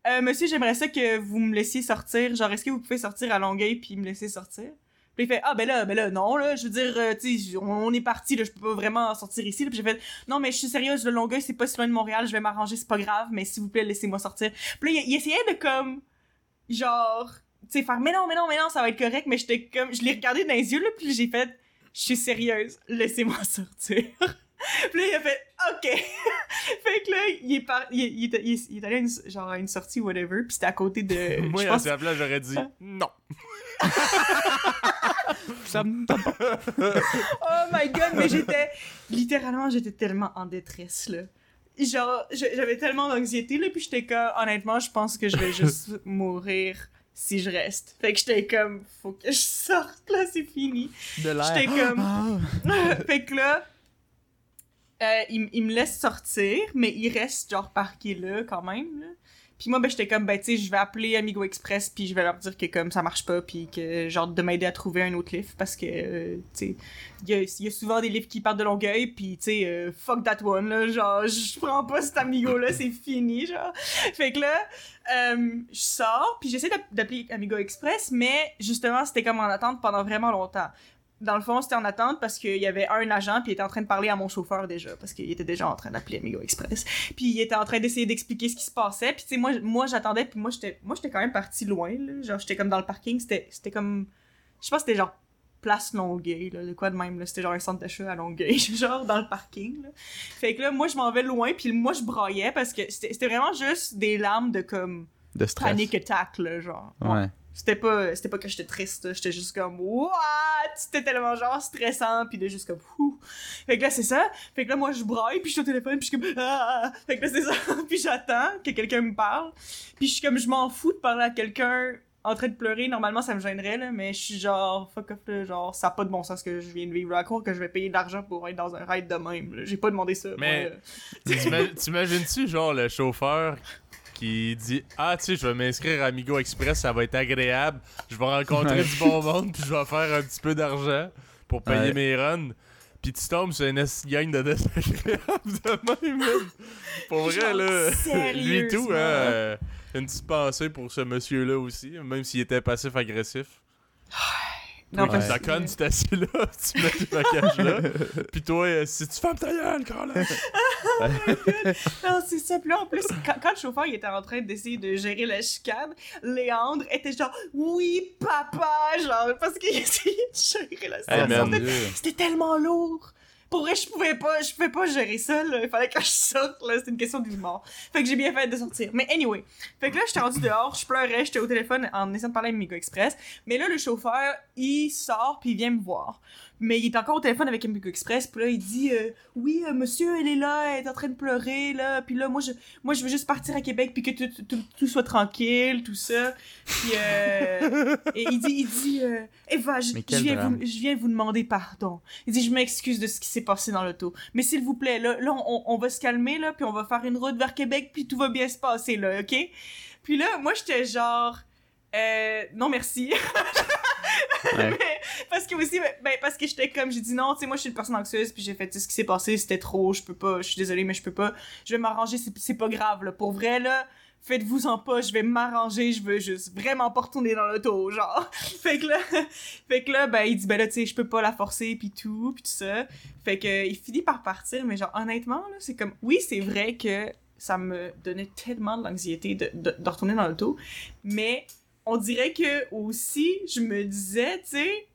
euh, monsieur, j'aimerais ça que vous me laissiez sortir. Genre, est-ce que vous pouvez sortir à Longueuil puis me laisser sortir? Puis il fait, ah, ben là, ben là, non, là, je veux dire, euh, tu sais, on, on est parti, là, je peux pas vraiment sortir ici. Là. Puis j'ai fait, non, mais je suis sérieuse, le Longueuil, c'est pas si loin de Montréal, je vais m'arranger, c'est pas grave, mais s'il vous plaît, laissez-moi sortir. Puis là, il, il essayait de, comme, genre, tu sais, faire, mais non, mais non, mais non, ça va être correct, mais j'étais comme, je l'ai regardé dans les yeux, là, puis j'ai fait, je suis sérieuse, laissez-moi sortir. puis là, il a fait, OK. fait que là, il est, par... il, est- il est- il est- il est allé à une, genre, à une sortie, whatever, puis c'était à côté de. Moi, je à pense- sa place, j'aurais dit non. Ça me. Oh my god, mais j'étais. Littéralement, j'étais tellement en détresse, là. Genre, j'avais tellement d'anxiété, là, puis j'étais comme, honnêtement, je pense que je vais juste mourir si je reste. Fait que j'étais comme, faut que je sorte, là, c'est fini. De l'air. J'étais comme. Ah. fait que là, euh, il me laisse sortir, mais il reste genre parqué là quand même. Là. Puis moi, ben, j'étais comme, ben, tu sais, je vais appeler Amigo Express, puis je vais leur dire que comme ça marche pas, puis que genre de m'aider à trouver un autre lift, parce que, euh, tu sais, il y y a souvent des lifts qui partent de Longueuil, puis tu sais, euh, fuck that one, là, genre, je prends pas cet Amigo-là, c'est fini, genre. Fait que là, euh, je sors, puis j'essaie d'app- d'appeler Amigo Express, mais justement, c'était comme en attente pendant vraiment longtemps. Dans le fond, c'était en attente parce qu'il y avait un agent puis il était en train de parler à mon chauffeur déjà parce qu'il était déjà en train d'appeler Amigo Express. Puis il était en train d'essayer d'expliquer ce qui se passait. Puis tu sais moi moi j'attendais puis moi j'étais moi j'étais quand même parti loin là. genre j'étais comme dans le parking, c'était c'était comme je sais pas c'était genre place Longueuil là, de quoi de même là, c'était genre un centre d'achat à Longueuil, genre dans le parking là. Fait que là moi je m'en vais loin puis moi je braillais parce que c'était c'était vraiment juste des larmes de comme De stress. panic attack là genre. Ouais. C'était pas, c'était pas que j'étais triste, j'étais juste comme what, c'était tellement genre stressant puis de juste comme Ouh. Fait que là c'est ça, fait que là moi je braille puis je suis au téléphone puis je suis comme ah, fait que là c'est ça, puis j'attends que quelqu'un me parle, puis je suis comme je m'en fous de parler à quelqu'un en train de pleurer, normalement ça me gênerait là, mais je suis genre fuck off là, genre ça a pas de bon sens que je viens de vivre à quoi que je vais payer de l'argent pour être dans un ride de même, j'ai pas demandé ça. Mais- moi, là. T'ima- T'imagines-tu, genre, le chauffeur qui dit Ah, tu sais, je vais m'inscrire à Amigo Express, ça va être agréable, je vais rencontrer Ouais. du bon monde, puis je vais faire un petit peu d'argent pour payer Ouais. mes runs. Puis tu tombes sur une gang de désagréables de même. Pour vrai, Genre, là. Lui tout, hein. Une petite pensée pour ce monsieur-là aussi, même s'il était passif-agressif. Non, Toi, que- ta conne, tu t'assis là, tu mets tes bagages là. Puis toi, euh, si tu fermes ta gueule, Carla. Non, c'est ça. Puis là, en plus, quand, quand le chauffeur il était en train d'essayer de gérer la chicane, Léandre était genre « Oui, papa! » Genre, parce qu'il essayait de gérer la situation. C'était- tellement lourd. Pour vrai, je pouvais pas, je pouvais pas gérer ça, là. Il fallait que je sorte, là. C'était une question de vie mort. Fait que j'ai bien fait de sortir. Mais anyway. Fait que là, j'étais rendu dehors, je pleurais, j'étais au téléphone en essayant de parler avec Migo Express. Mais là, le chauffeur, il sort puis il vient me voir. Mais il est encore au téléphone avec Amigo Express, puis là, il dit euh, Oui, euh, monsieur, elle est là, elle est en train de pleurer, là. Puis là, moi, je, moi, je veux juste partir à Québec, puis que tout, tout, tout soit tranquille, tout ça. Puis, euh, et il dit, il dit euh, Eva, je, je viens vous, je viens vous demander pardon. Il dit Je m'excuse de ce qui s'est passé dans l'auto. Mais s'il vous plaît, là, là on, on va se calmer, là, puis on va faire une route vers Québec, puis tout va bien se passer, là, OK? Puis là, moi, j'étais genre euh, Non, merci. Parce que aussi ben, ben, parce que j'étais comme j'ai dit non tu sais moi je suis une personne anxieuse puis j'ai fait tu ce qui s'est passé c'était trop je peux pas je suis désolée mais je peux pas. Je vais m'arranger c'est pas grave là. Pour vrai là faites-vous en pas je vais m'arranger je veux juste vraiment pas retourner dans l'auto genre. Fait que là fait que là ben il dit ben là tu sais je peux pas la forcer puis tout puis tout ça. Fait que il finit par partir mais genre honnêtement là c'est comme oui c'est vrai que ça me donnait tellement de l'anxiété de, de retourner dans l'auto mais on dirait que aussi je me disais tu sais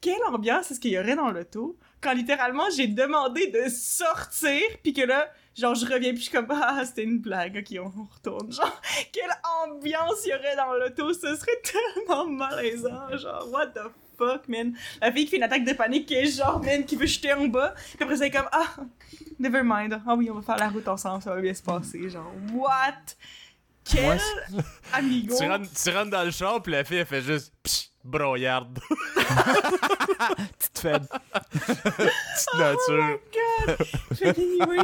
quelle ambiance est-ce qu'il y aurait dans l'auto quand littéralement j'ai demandé de sortir puis que là genre je reviens puis je suis comme ah c'était une blague ok on retourne. Genre quelle ambiance il y aurait dans l'auto ce serait tellement malaisant genre what the fuck man. La fille qui fait une attaque de panique qui est genre man qui veut jeter en bas puis après ça elle est comme ah never mind. Ah oui on va faire la route ensemble ça va bien se passer genre what? Quel Moi, amigo? Tu rentres, tu rentres dans le char, puis la fille, elle fait juste psh, broyarde. Petite faible. Petite nature. fait que, anyway,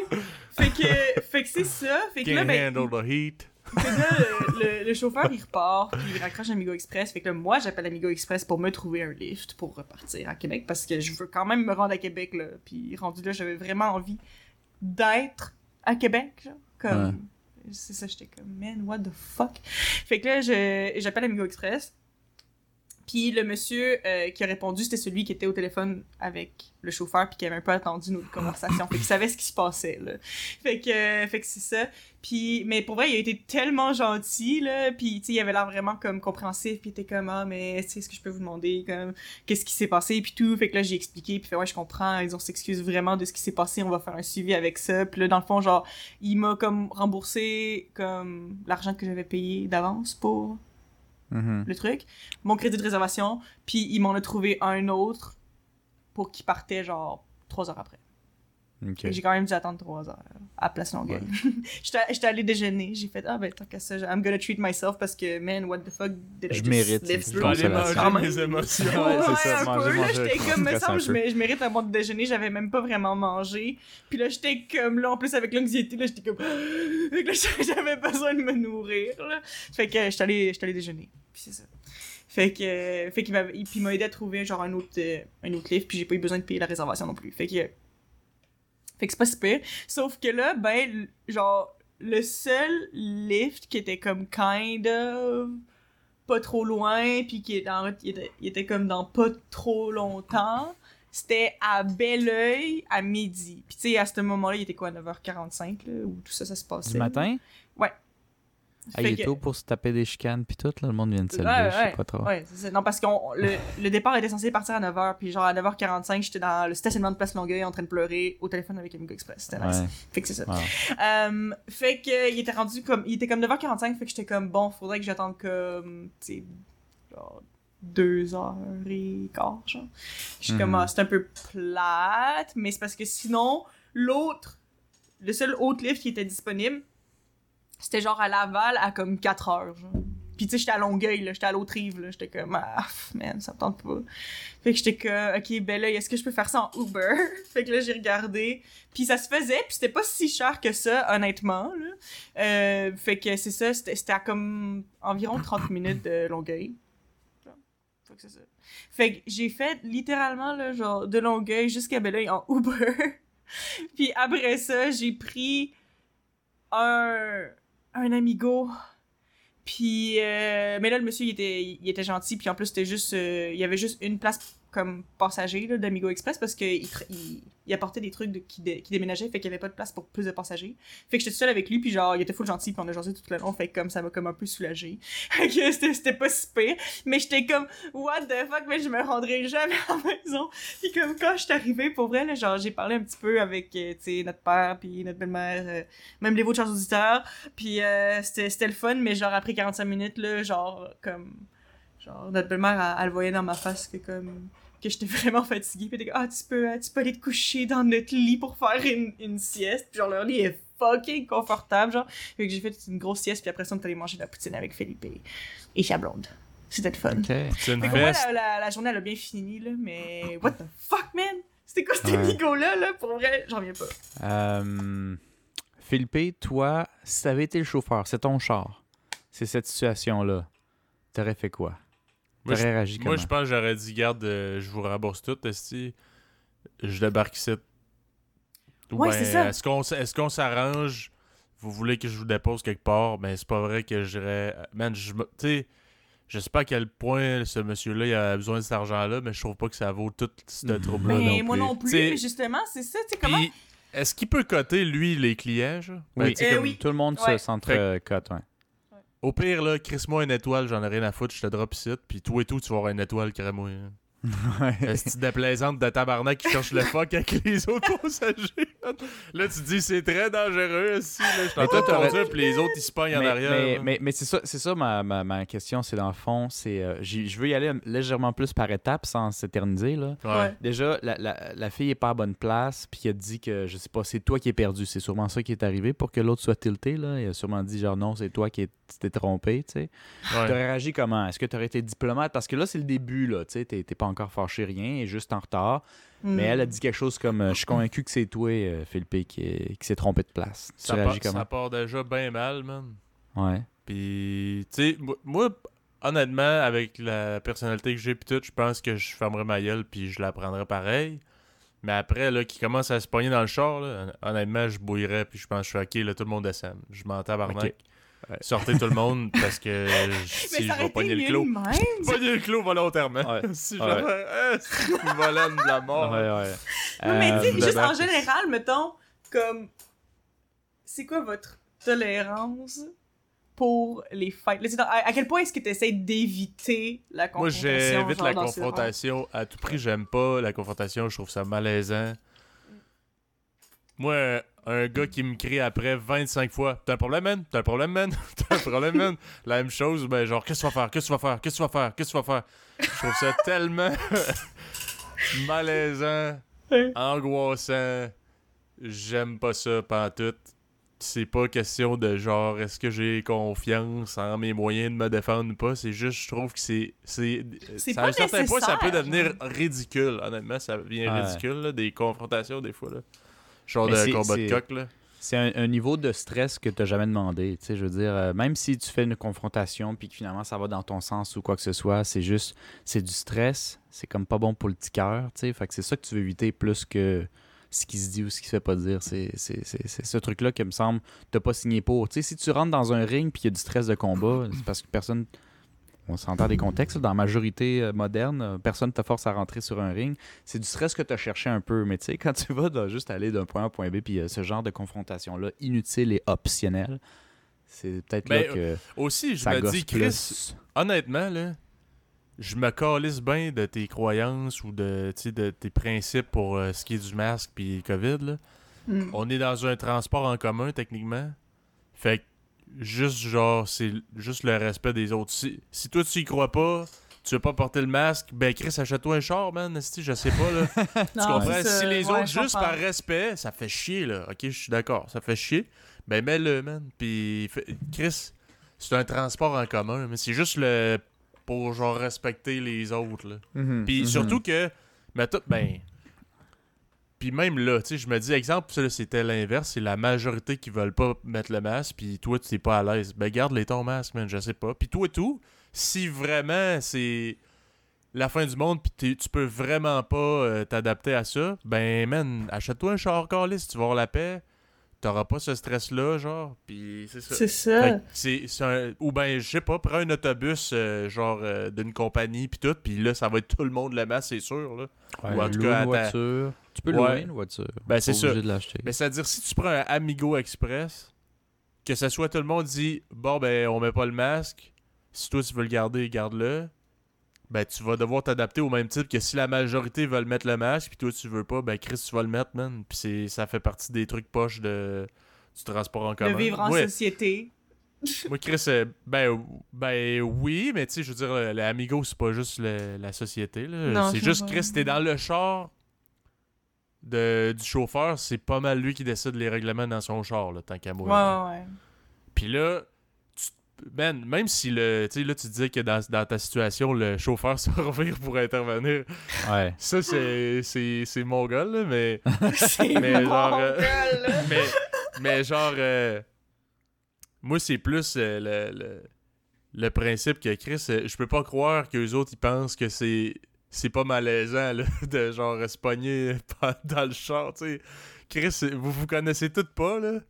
fait que, fait que c'est ça. Fait que là, ben, handle the heat. fait que là, le, le- le chauffeur, il repart, puis il raccroche Amigo Express. Fait que là, moi, j'appelle Amigo Express pour me trouver un lift pour repartir à Québec, parce que je veux quand même me rendre à Québec, là. Puis rendu là, j'avais vraiment envie d'être à Québec, genre. Comme... C'est ça, j'étais comme, man, what the fuck? Fait que là, j'appelle Amigo Express. Puis le monsieur euh, qui a répondu, c'était celui qui était au téléphone avec le chauffeur puis qui avait un peu attendu notre conversation. fait qu'il savait ce qui se passait, là. Fait que, euh, que c'est ça. Puis, mais pour vrai, il a été tellement gentil, là. Puis, tu sais, il avait l'air vraiment comme compréhensif. Puis, il était comme, ah, mais, tu sais, est-ce que je peux vous demander, comme, qu'est-ce qui s'est passé? Puis tout. Fait que là, j'ai expliqué. Puis, fait, ouais, je comprends. Ils ont s'excuse vraiment de ce qui s'est passé. On va faire un suivi avec ça. Puis là, dans le fond, genre, il m'a comme remboursé, comme, l'argent que j'avais payé d'avance pour Mhm. le truc, mon crédit de réservation, puis il m'en a trouvé un autre pour qu'il partait genre trois heures après. J'ai quand même dû attendre trois heures à Place Longueuil. J'étais j'étais allé déjeuner, j'ai fait ah ben tant qu'à ça, I'm gonna treat myself parce que man what the fuck did I Je just mérite, live Je through? manger mes émotions. Ouais, c'est ça, un manger, peu, là, manger, j'étais comme, me semble, je, mé- je mérite un bon déjeuner, j'avais même pas vraiment mangé. Puis là, j'étais comme, là, en plus, avec l'anxiété, là, j'étais comme, fait que là, j'avais besoin de me nourrir, là. Fait que j'étais allé, déjeuner. Puis c'est ça. Fait que, euh, fait qu'il m'a aidé à trouver, genre, un autre, euh, un autre livre, puis j'ai pas eu besoin de payer la réservation non plus. Fait que, fait que c'est pas si pire. Sauf que là, ben, genre, le seul lift qui était comme kind of pas trop loin, puis qui est en, il, était, il était comme dans pas trop longtemps. C'était à Belleuil à midi. Puis tu sais, à ce moment-là, il était quoi, 9h45, là, où tout ça, ça se passait. Du matin? Ouais. Ah, Fait il est que- tôt pour se taper des chicanes puis tout, là, le monde vient de se lever, Ouais, je sais ouais, pas trop. Ouais. Non, parce que le, le départ était censé partir à 9h, puis genre à 9h45, j'étais dans le stationnement de Place Longueuil en train de pleurer au téléphone avec Amigo Express. C'était nice. Fait que c'est ça. Euh, fait que il était rendu comme il était comme 9h45 fait que j'étais comme bon faudrait que j'attende comme tu sais genre deux heures et quart genre je suis comme ah, c'est un peu plate mais c'est parce que sinon l'autre le seul autre livre qui était disponible c'était genre à Laval à comme 4 heures genre puis tu sais j'étais à Longueuil là j'étais à l'autre rive là j'étais comme ah man ça me tente pas fait que j'étais comme ok ben est-ce que je peux faire ça en Uber? Fait que là j'ai regardé puis ça se faisait, puis c'était pas si cher que ça, honnêtement. Euh, fait que c'est ça, c'était c'était à comme environ 30 minutes de Longueuil. Fait que c'est ça. Fait que j'ai fait littéralement, là, genre, de Longueuil jusqu'à Belleuil en Uber. puis après ça, j'ai pris un, un Amigo. Puis, euh, mais là, le monsieur, il était, il était gentil. Puis en plus, c'était juste, euh, il y avait juste une place comme passager là, d'Amigo Express parce qu'il il, apportait des trucs de- qui, qui déménageaient, fait qu'il y avait pas de place pour plus de passagers. Fait que j'étais seule avec lui, puis genre, il était full gentil, puis on a jasé tout le long, fait comme ça m'a comme un peu soulagé. C'était c'était pas si pire. Mais j'étais comme, what the fuck, mais je me rendrai jamais à la maison. Puis comme quand je suis arrivée, pour vrai, genre, j'ai parlé un petit peu avec, euh, tu sais, notre père, puis notre belle-mère, euh, même les vôtres chers auditeurs, puis euh, c'était c'était le fun, mais genre, après 45 minutes, là, genre, comme, genre, notre belle-mère, elle, elle voyait dans ma face que comme que j'étais vraiment fatiguée puis comme, ah tu peux euh, tu peux aller te coucher dans notre lit pour faire une, une sieste puis genre leur lit est fucking confortable genre fait que j'ai fait une grosse sieste puis après ça on est allé manger de la poutine avec Philippe et, et sa blonde c'était le fun Ok. C'est une fait que moi, la, la, la journée elle a bien fini là mais what the fuck man? C'était quoi cet Ouais. amigo là là pour vrai? J'en reviens pas Euh, Philippe, toi, si t'avais été le chauffeur, c'est ton char, c'est cette situation-là, t'aurais fait quoi? Moi, je pense que j'aurais dit, garde, euh, je vous rembourse tout, esti. Je débarque ici. Ou Ouais, ben, c'est ça. Est-ce qu'on s- est-ce qu'on s'arrange? Vous voulez que je vous dépose quelque part? Ben, c'est pas vrai que j'irais. Man, je me- Tu sais, je sais pas à quel point ce monsieur-là il a besoin de cet argent-là, mais je trouve pas que ça vaut tout ce Mhm. trouble-là. mais non moi plus. non plus T'sais, justement c'est ça tu sais comment est-ce qu'il peut coter, lui, les clients, genre? Ben, Oui. Eh comme- oui. Tout le monde Ouais. se s'entrecote, ouais. Au pire, là, crisse-moi une étoile, j'en ai rien à foutre, je te drop ici, puis toi et tout, tu vas avoir une étoile, crée-moi. hein. Est-ce que déplaisante de tabarnak qui cherche le fuck avec les autres passagers? Là, tu te dis, c'est très dangereux, aussi. Là, je en t'aurais- conduire, puis les autres, ils se pognent en arrière. mais, mais, mais c'est ça, c'est ça ma, ma, ma question, c'est dans le fond, c'est euh, je veux y aller légèrement plus par étapes sans s'éterniser, là. Ouais. Ouais. Déjà, la, la, la fille est pas à bonne place, puis elle dit que, je sais pas, c'est toi qui es perdu. C'est sûrement ça qui est arrivé pour que l'autre soit tilté, là. Il a sûrement dit, genre, non, c'est toi qui es- tu t'es trompé, tu sais. Ouais. T'aurais réagi comment? Est-ce que t'aurais été diplomate? Parce que là, c'est le début, là, tu sais, t'es t'es pas encore fâché, rien, et juste en retard. Mais Hmm. elle a dit quelque chose comme, euh, je suis convaincu que c'est toi, euh, Philippe, qui, est- qui s'est trompé de place. Tu Ça, part, comment? ça part déjà bien mal, man. Ouais. Puis, tu sais, moi- honnêtement, avec la personnalité que j'ai, puis tout, je pense que je fermerais ma gueule, puis je la prendrais pareil. Mais après, là, qui commence à se pogner dans le char, là, honnêtement, je bouillerais, puis je pense que je suis OK, là, tout le monde descend. Je m'en tabarnak. Ouais. Sortez tout le monde, parce que si je vais pogner le clos. Pogner le clos volontairement. Ouais. si je Ouais. vais faire, c'est une volante de la mort. Ouais, ouais. Non, mais tu sais, Euh, juste en général, mettons, comme. C'est quoi votre tolérance pour les? Là, tu dans- à, à quel point est-ce que tu essaies d'éviter la Moi, confrontation? j'évite genre, la confrontation à tout prix. J'aime pas la confrontation. Je trouve ça malaisant. Moi, un gars qui me crie après 25 fois T'as un problème, man? T'as un problème, man? T'as un problème, man La même chose, ben, genre, qu'est-ce que tu vas faire? Qu'est-ce que tu vas faire? Qu'est-ce que tu vas faire? Qu'est-ce que tu vas faire Je trouve ça tellement malaisant, Ouais. angoissant. J'aime pas ça, tout. C'est pas question de genre, est-ce que j'ai confiance en mes moyens de me défendre ou pas? C'est juste, je trouve que c'est. C'est à un certain point, ça peut devenir ridicule. Honnêtement, ça devient Ouais. ridicule, là, des confrontations, des fois. Là. Genre de c'est- combat de coq, là. C'est un, un niveau de stress que tu n'as jamais demandé. Tu sais, je veux dire, euh, même si tu fais une confrontation puis que finalement ça va dans ton sens ou quoi que ce soit, c'est juste, c'est du stress. C'est comme pas bon pour le petit cœur. Tu sais, fait que c'est ça que tu veux éviter plus que ce qui se dit ou ce qui se fait pas dire. C'est c'est- c'est- c'est ce truc-là qui me semble t'as pas signé pour. Tu sais, si tu rentres dans un ring puis il y a du stress de combat, c'est parce que personne on s'entend des contextes. Dans la majorité euh, moderne, euh, personne ne te force à rentrer sur un ring. C'est du stress que tu as cherché un peu. Mais tu sais, quand tu vas de juste aller d'un point A à un point B, puis euh, ce genre de confrontation-là, inutile et optionnelle, c'est peut-être là Ben, que Aussi, je ça me gosse dis, Chris, plus. honnêtement, là, je me calisse bien de tes croyances ou de, tes principes pour euh, ce qui est du masque puis COVID. Là. Hmm. On est dans un transport en commun, techniquement. Fait que, juste, genre, c'est juste le respect des autres. Si, si toi, tu y crois pas, tu veux pas porter le masque, ben, Chris, achète-toi un char, man. esti, je sais pas, là. Tu Non, comprends? Si les Ouais, autres, juste par respect, ça fait chier, là. Ok, je suis d'accord, ça fait chier. Ben, mets-le, man. Puis, fait- Chris, c'est un transport en commun, mais c'est juste le. pour, genre, respecter les autres, là. Mhm, Puis mhm. surtout que. Mais tout, ben. Puis même là, tu sais, je me dis, exemple, ça, c'était l'inverse, c'est la majorité qui veulent pas mettre le masque, puis toi, tu t'es pas à l'aise. Ben, garde-les ton masque, man, je sais pas. Puis toi tout, si vraiment c'est la fin du monde, puis tu peux vraiment pas euh, t'adapter à ça, ben, man, achète-toi un char si tu vas avoir la paix. T'auras pas ce stress-là, genre, puis c'est ça. C'est ça. un... Ou ben, je sais pas, prends un autobus, euh, genre, euh, d'une compagnie, puis tout, puis là, ça va être tout le monde le masque, c'est sûr, là. Ouais, ou en tout louer cas, une à ta- voiture. Tu peux Ouais. louer une voiture. Ben, c'est ça. obligé de l'acheter. Mais c'est-à-dire, si tu prends un Amigo Express, que ce soit tout le monde dit, bon, ben, on met pas le masque, si toi, tu veux le garder, garde-le, ben, tu vas devoir t'adapter au même type que si la majorité veulent mettre le masque, puis toi, tu veux pas, ben, Chris, tu vas le mettre, man. Puis c'est- ça fait partie des trucs poches de... du transport en commun. De vivre en Ouais. société. Moi, Chris, euh, ben, ben oui, mais tu sais, je veux dire, le, le Amigo, c'est pas juste le- la société. C'est juste. Chris, t'es dans le char de, du chauffeur, c'est pas mal lui qui décide les règlements dans son char, là, tant qu'à moi. ouais, ouais. Puis là, tu, ben, même si le, tu sais, là, tu disais que dans, dans ta situation, le chauffeur se revire pour intervenir, Ouais. ça, c'est, c'est, c'est mon gars, là, mais, C'est Mais mon genre, euh, mais, mais genre, euh, moi, c'est plus euh, le, le, le principe que Chris, euh, je peux pas croire qu'eux autres, ils pensent que c'est c'est pas malaisant, là, de genre se pogner dans le char, tu sais. Chris, vous vous connaissez toutes pas, là?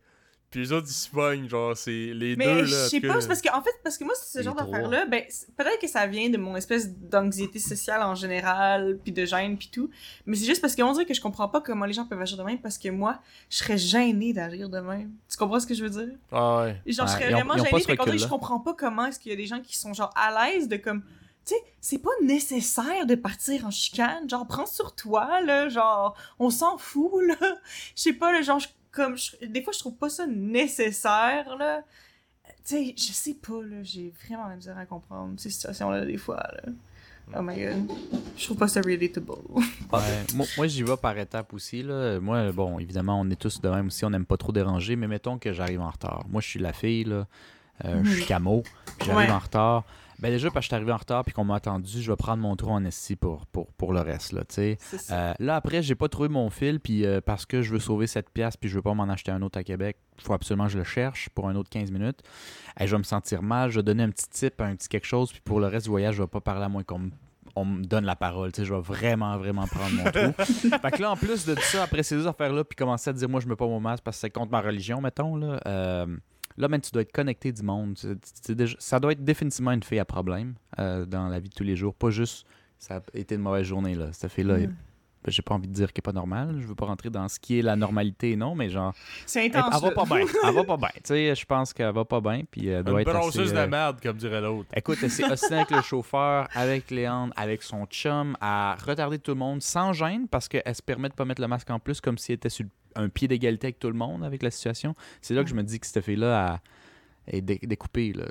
Puis les autres, ils se pognent, genre, c'est les Mais deux, je là. en sais pas, parce que en fait, parce que moi, ce genre trois. d'affaires-là, ben, peut-être que ça vient de mon espèce d'anxiété sociale en général, puis de gêne, puis tout. Mais c'est juste parce qu'on dirait que je comprends pas comment les gens peuvent agir de même, parce que moi, je serais gênée d'agir de même. Tu comprends ce que je veux dire? Ah ouais. Genre, je serais ils ont- vraiment ont pas gênée, fait qu'on dirait que je comprends pas comment est-ce qu'il y a des gens qui sont genre à l'aise de comme. Tu sais, c'est pas nécessaire de partir en chicane. Genre, prends sur toi, là. Genre, on s'en fout, là. Je sais pas, là, genre, je- comme. je- des fois, je trouve pas ça nécessaire, là. Tu sais, je sais pas, là. J'ai vraiment la misère à comprendre ces situations-là, des fois, là. Oh my god. Je trouve pas ça relatable. Ouais, moi, moi, j'y vais par étapes aussi. Là. Moi, bon, évidemment, on est tous de même aussi. On n'aime pas trop déranger, mais mettons que j'arrive en retard. Moi, je suis la fille, là. Euh, Je suis camo. puis J'arrive Ouais. en retard. Ben déjà, parce que je suis arrivé en retard puis qu'on m'a attendu, je vais prendre mon trou en esti pour, pour, pour le reste, là. Euh, là, après, j'ai pas trouvé mon fil, puis euh, parce que je veux sauver cette pièce, puis je veux pas m'en acheter un autre à Québec, il faut absolument que je le cherche pour un autre 15 minutes. Hey, je vais me sentir mal, je vais donner un petit tip, un petit quelque chose, puis pour le reste du voyage, je vais pas parler à moins qu'on me on me donne la parole, tu sais, je vais vraiment, vraiment prendre mon trou. fait que là, en plus de tout ça, après ces deux affaires-là, puis commencer à dire, moi, je mets pas mon masque parce que c'est contre ma religion, mettons, là, euh, là, man, tu dois être connecté du monde. Tu- tu- tu- déjà- ça doit être définitivement une fille à problème euh, dans la vie de tous les jours, pas juste, ça a été une mauvaise journée, là. Cette fille-là, Mhm. ben, j'ai pas envie de dire qu'elle est pas normale. Je veux pas rentrer dans ce qui est la normalité, non, mais genre, C'est elle, intense. elle va pas bien. Elle va pas bien. Tu sais, je pense qu'elle va pas bien, puis elle doit Une être assez, euh, de merde, comme dirait l'autre. Écoute, elle s'est ostinée avec le chauffeur, avec Léandre, avec son chum, à retarder tout le monde sans gêne parce qu'elle se permet de pas mettre le masque en plus comme si elle était sur un pied d'égalité avec tout le monde avec la situation. C'est là que je me dis que cette fille-là est dé- découpée, là,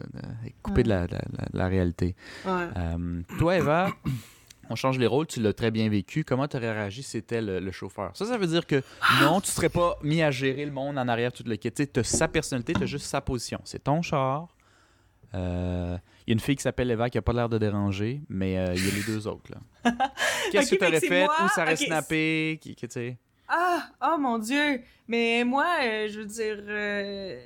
est coupée de la, la- la- la réalité. Ouais. Euh, toi, Eva, on change les rôles, tu l'as très bien vécu. Comment tu aurais réagi si c'était le, le chauffeur? Ça, ça veut dire que non, tu serais pas mis à gérer le monde en arrière, tout le kit. Tu as sa personnalité, tu as juste sa position. C'est ton char. Euh, Il y a une fille qui s'appelle Eva qui a pas l'air de déranger, mais euh, il y a les deux autres. Qu'est-ce que tu fait aurais fait? moi? Où ça aurait snappé? Qui, qui? Ah, oh mon dieu. Mais moi, euh, je veux dire, euh,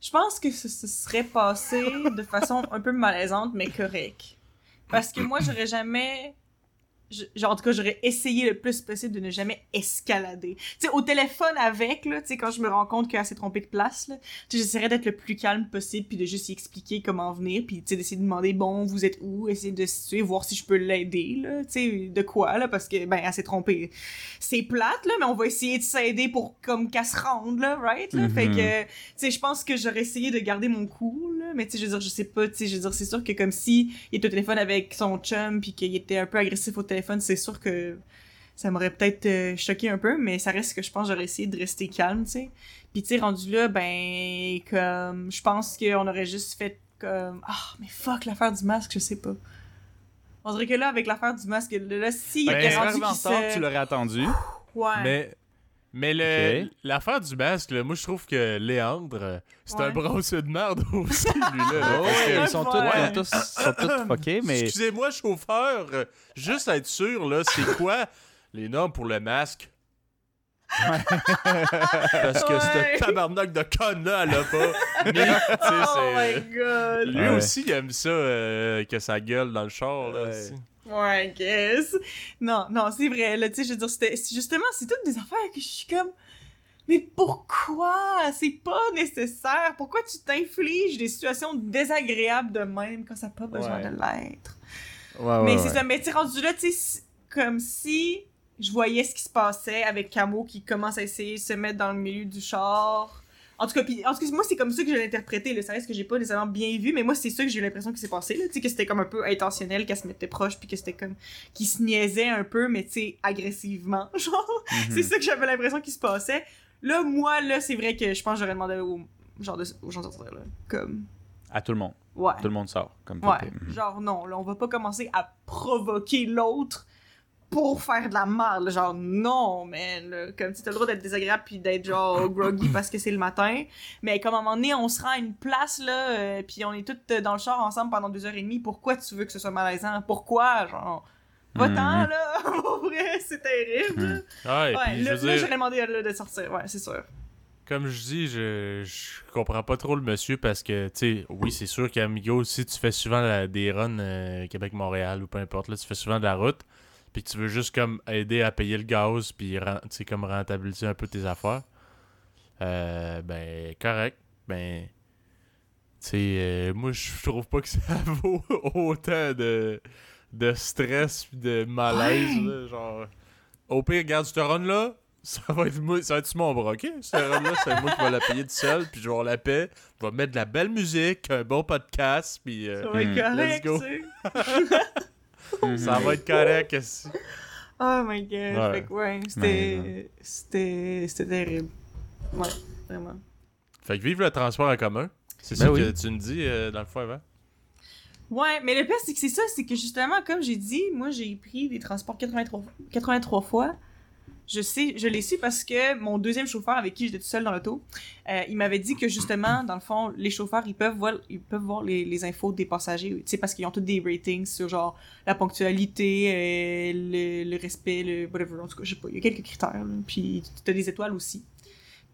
je pense que ce, ce serait passé de façon un peu malaisante, mais correct. Parce que moi, j'aurais jamais je- genre, en tout cas, j'aurais essayé le plus possible de ne jamais escalader. Tu sais, au téléphone avec, là, tu sais, quand je me rends compte qu'elle s'est trompée de place, là, tu sais, j'essaierais d'être le plus calme possible, puis de juste y expliquer comment venir, puis, tu sais, d'essayer de demander, bon, vous êtes où, essayer de se situer, voir si je peux l'aider, là, tu sais, de quoi, là, parce que, ben, elle s'est trompée. C'est plate, là, mais on va essayer de s'aider pour, comme, qu'elle se rende, là, right, là, fait que, tu sais, je pense que j'aurais essayé de garder mon cool, là, mais tu sais, je veux dire, je sais pas, tu sais, je veux dire, c'est sûr que comme si il était au téléphone avec son chum puis qu'il était un peu agressif au téléphone, c'est sûr que ça m'aurait peut-être euh, choqué un peu, mais ça reste que je pense que j'aurais essayé de rester calme, tu sais. Puis tu sais, rendu là, ben, comme, je pense qu'on aurait juste fait comme, ah, mais fuck l'affaire du masque, je sais pas. On dirait que là, avec l'affaire du masque, là, si il Ben, était T'es rendu en se- tu l'aurais attendu. Ouais. Mais, mais le- l'affaire du masque, là, moi, je trouve que Léandre, euh, c'est un brosseux de merde aussi, lui, là. Oh, parce que- ouais, ils sont tous, Ouais. ils ont tous, ils sont tous fuckés, mais Excusez-moi, chauffeur, euh, juste être sûr, là, c'est quoi les normes pour le masque? Parce que Ouais. ce tabarnak de conne-là, elle a pas. Mais, Oh c'est- my god. Lui Ouais. aussi, il aime ça, euh, que ça gueule dans le char, là. Ouais. aussi. Ouais, I guess. Non, non, c'est vrai, là, tu sais, je veux dire, c'était, justement, c'est toutes des affaires que je suis comme, mais pourquoi? C'est pas nécessaire. Pourquoi tu t'infliges des situations désagréables de même quand ça n'a pas besoin Ouais. de l'être? Ouais, mais ouais, c'est ça, mais tu rendu là, tu sais, comme si je voyais ce qui se passait avec Camo qui commence à essayer de se mettre dans le milieu du char. En tout cas, puis, en tout cas, moi, c'est comme ça que je l'ai interprété, là. Ça reste que j'ai pas nécessairement bien vu, mais moi, c'est ça que j'ai eu l'impression qui s'est passé, là. Tu sais, que c'était comme un peu intentionnel, qu'elle se mettait proche, puis que c'était comme, qu'il se niaisait un peu, mais tu sais, agressivement, genre. Mhm. C'est ça que j'avais l'impression qui se passait. Là, moi, là, c'est vrai que je pense que j'aurais demandé aux, genre de, aux gens de sortir, là. Comme, À tout le monde. ouais. Tout le monde sort. Comme Ouais. Mhm. genre non, là, on va pas commencer à provoquer l'autre pour faire de la merde, genre non, man, là, comme si t'as le droit d'être désagréable puis d'être genre groggy parce que c'est le matin, mais comme à un moment donné, on se rend à une place, là, euh, puis on est toutes euh, dans le char ensemble pendant deux heures et demie, pourquoi tu veux que ce soit malaisant? Pourquoi? Genre, va-t'en, Mhm. là, pour vrai, c'est terrible, là. Ouais, Ouais, puis je là, là, dire, j'aurais demandé à là, de sortir, ouais, c'est sûr. comme je dis, je, je comprends pas trop le monsieur parce que, tu sais, oui, c'est sûr qu'Amigo, si tu fais souvent la- des runs euh, Québec-Montréal ou peu importe, là, tu fais souvent de la route, puis que tu veux juste comme aider à payer le gaz, puis comme rentabiliser un peu tes affaires, euh, ben, correct. Ben, tu sais, euh, moi, je trouve pas que ça vaut autant de, de stress pis de malaise, Ouais. là, genre. Au pire, regarde, ce run-là, ça va être moi, ça va être mon bras, ok? Ce run-là, c'est moi qui vais la payer tout seul, puis je vais avoir la paix. Je vais mettre de la belle musique, un bon podcast, puis euh, Ça va être correct, Let's go. Mhm. ça va être correct. Oh my god. Ouais. Fait que ouais, c'était. C'était. C'était terrible. Ouais, vraiment. Fait que vive le transport en commun. C'est Ben ça oui. que tu me dis euh, dans le fond avant? Ouais, mais le pire, c'est que c'est ça, c'est que justement, comme j'ai dit, moi j'ai pris des transports 83, 83 fois. Je sais, je l'ai su parce que mon deuxième chauffeur avec qui j'étais tout seul dans l'auto, euh, il m'avait dit que justement, dans le fond, les chauffeurs, ils peuvent voir, ils peuvent voir les, infos des passagers, tu sais, parce qu'ils ont tous des ratings sur genre la ponctualité, euh, le, respect, le whatever, en tout cas, je sais pas, il y a quelques critères, là. puis t'as des étoiles aussi.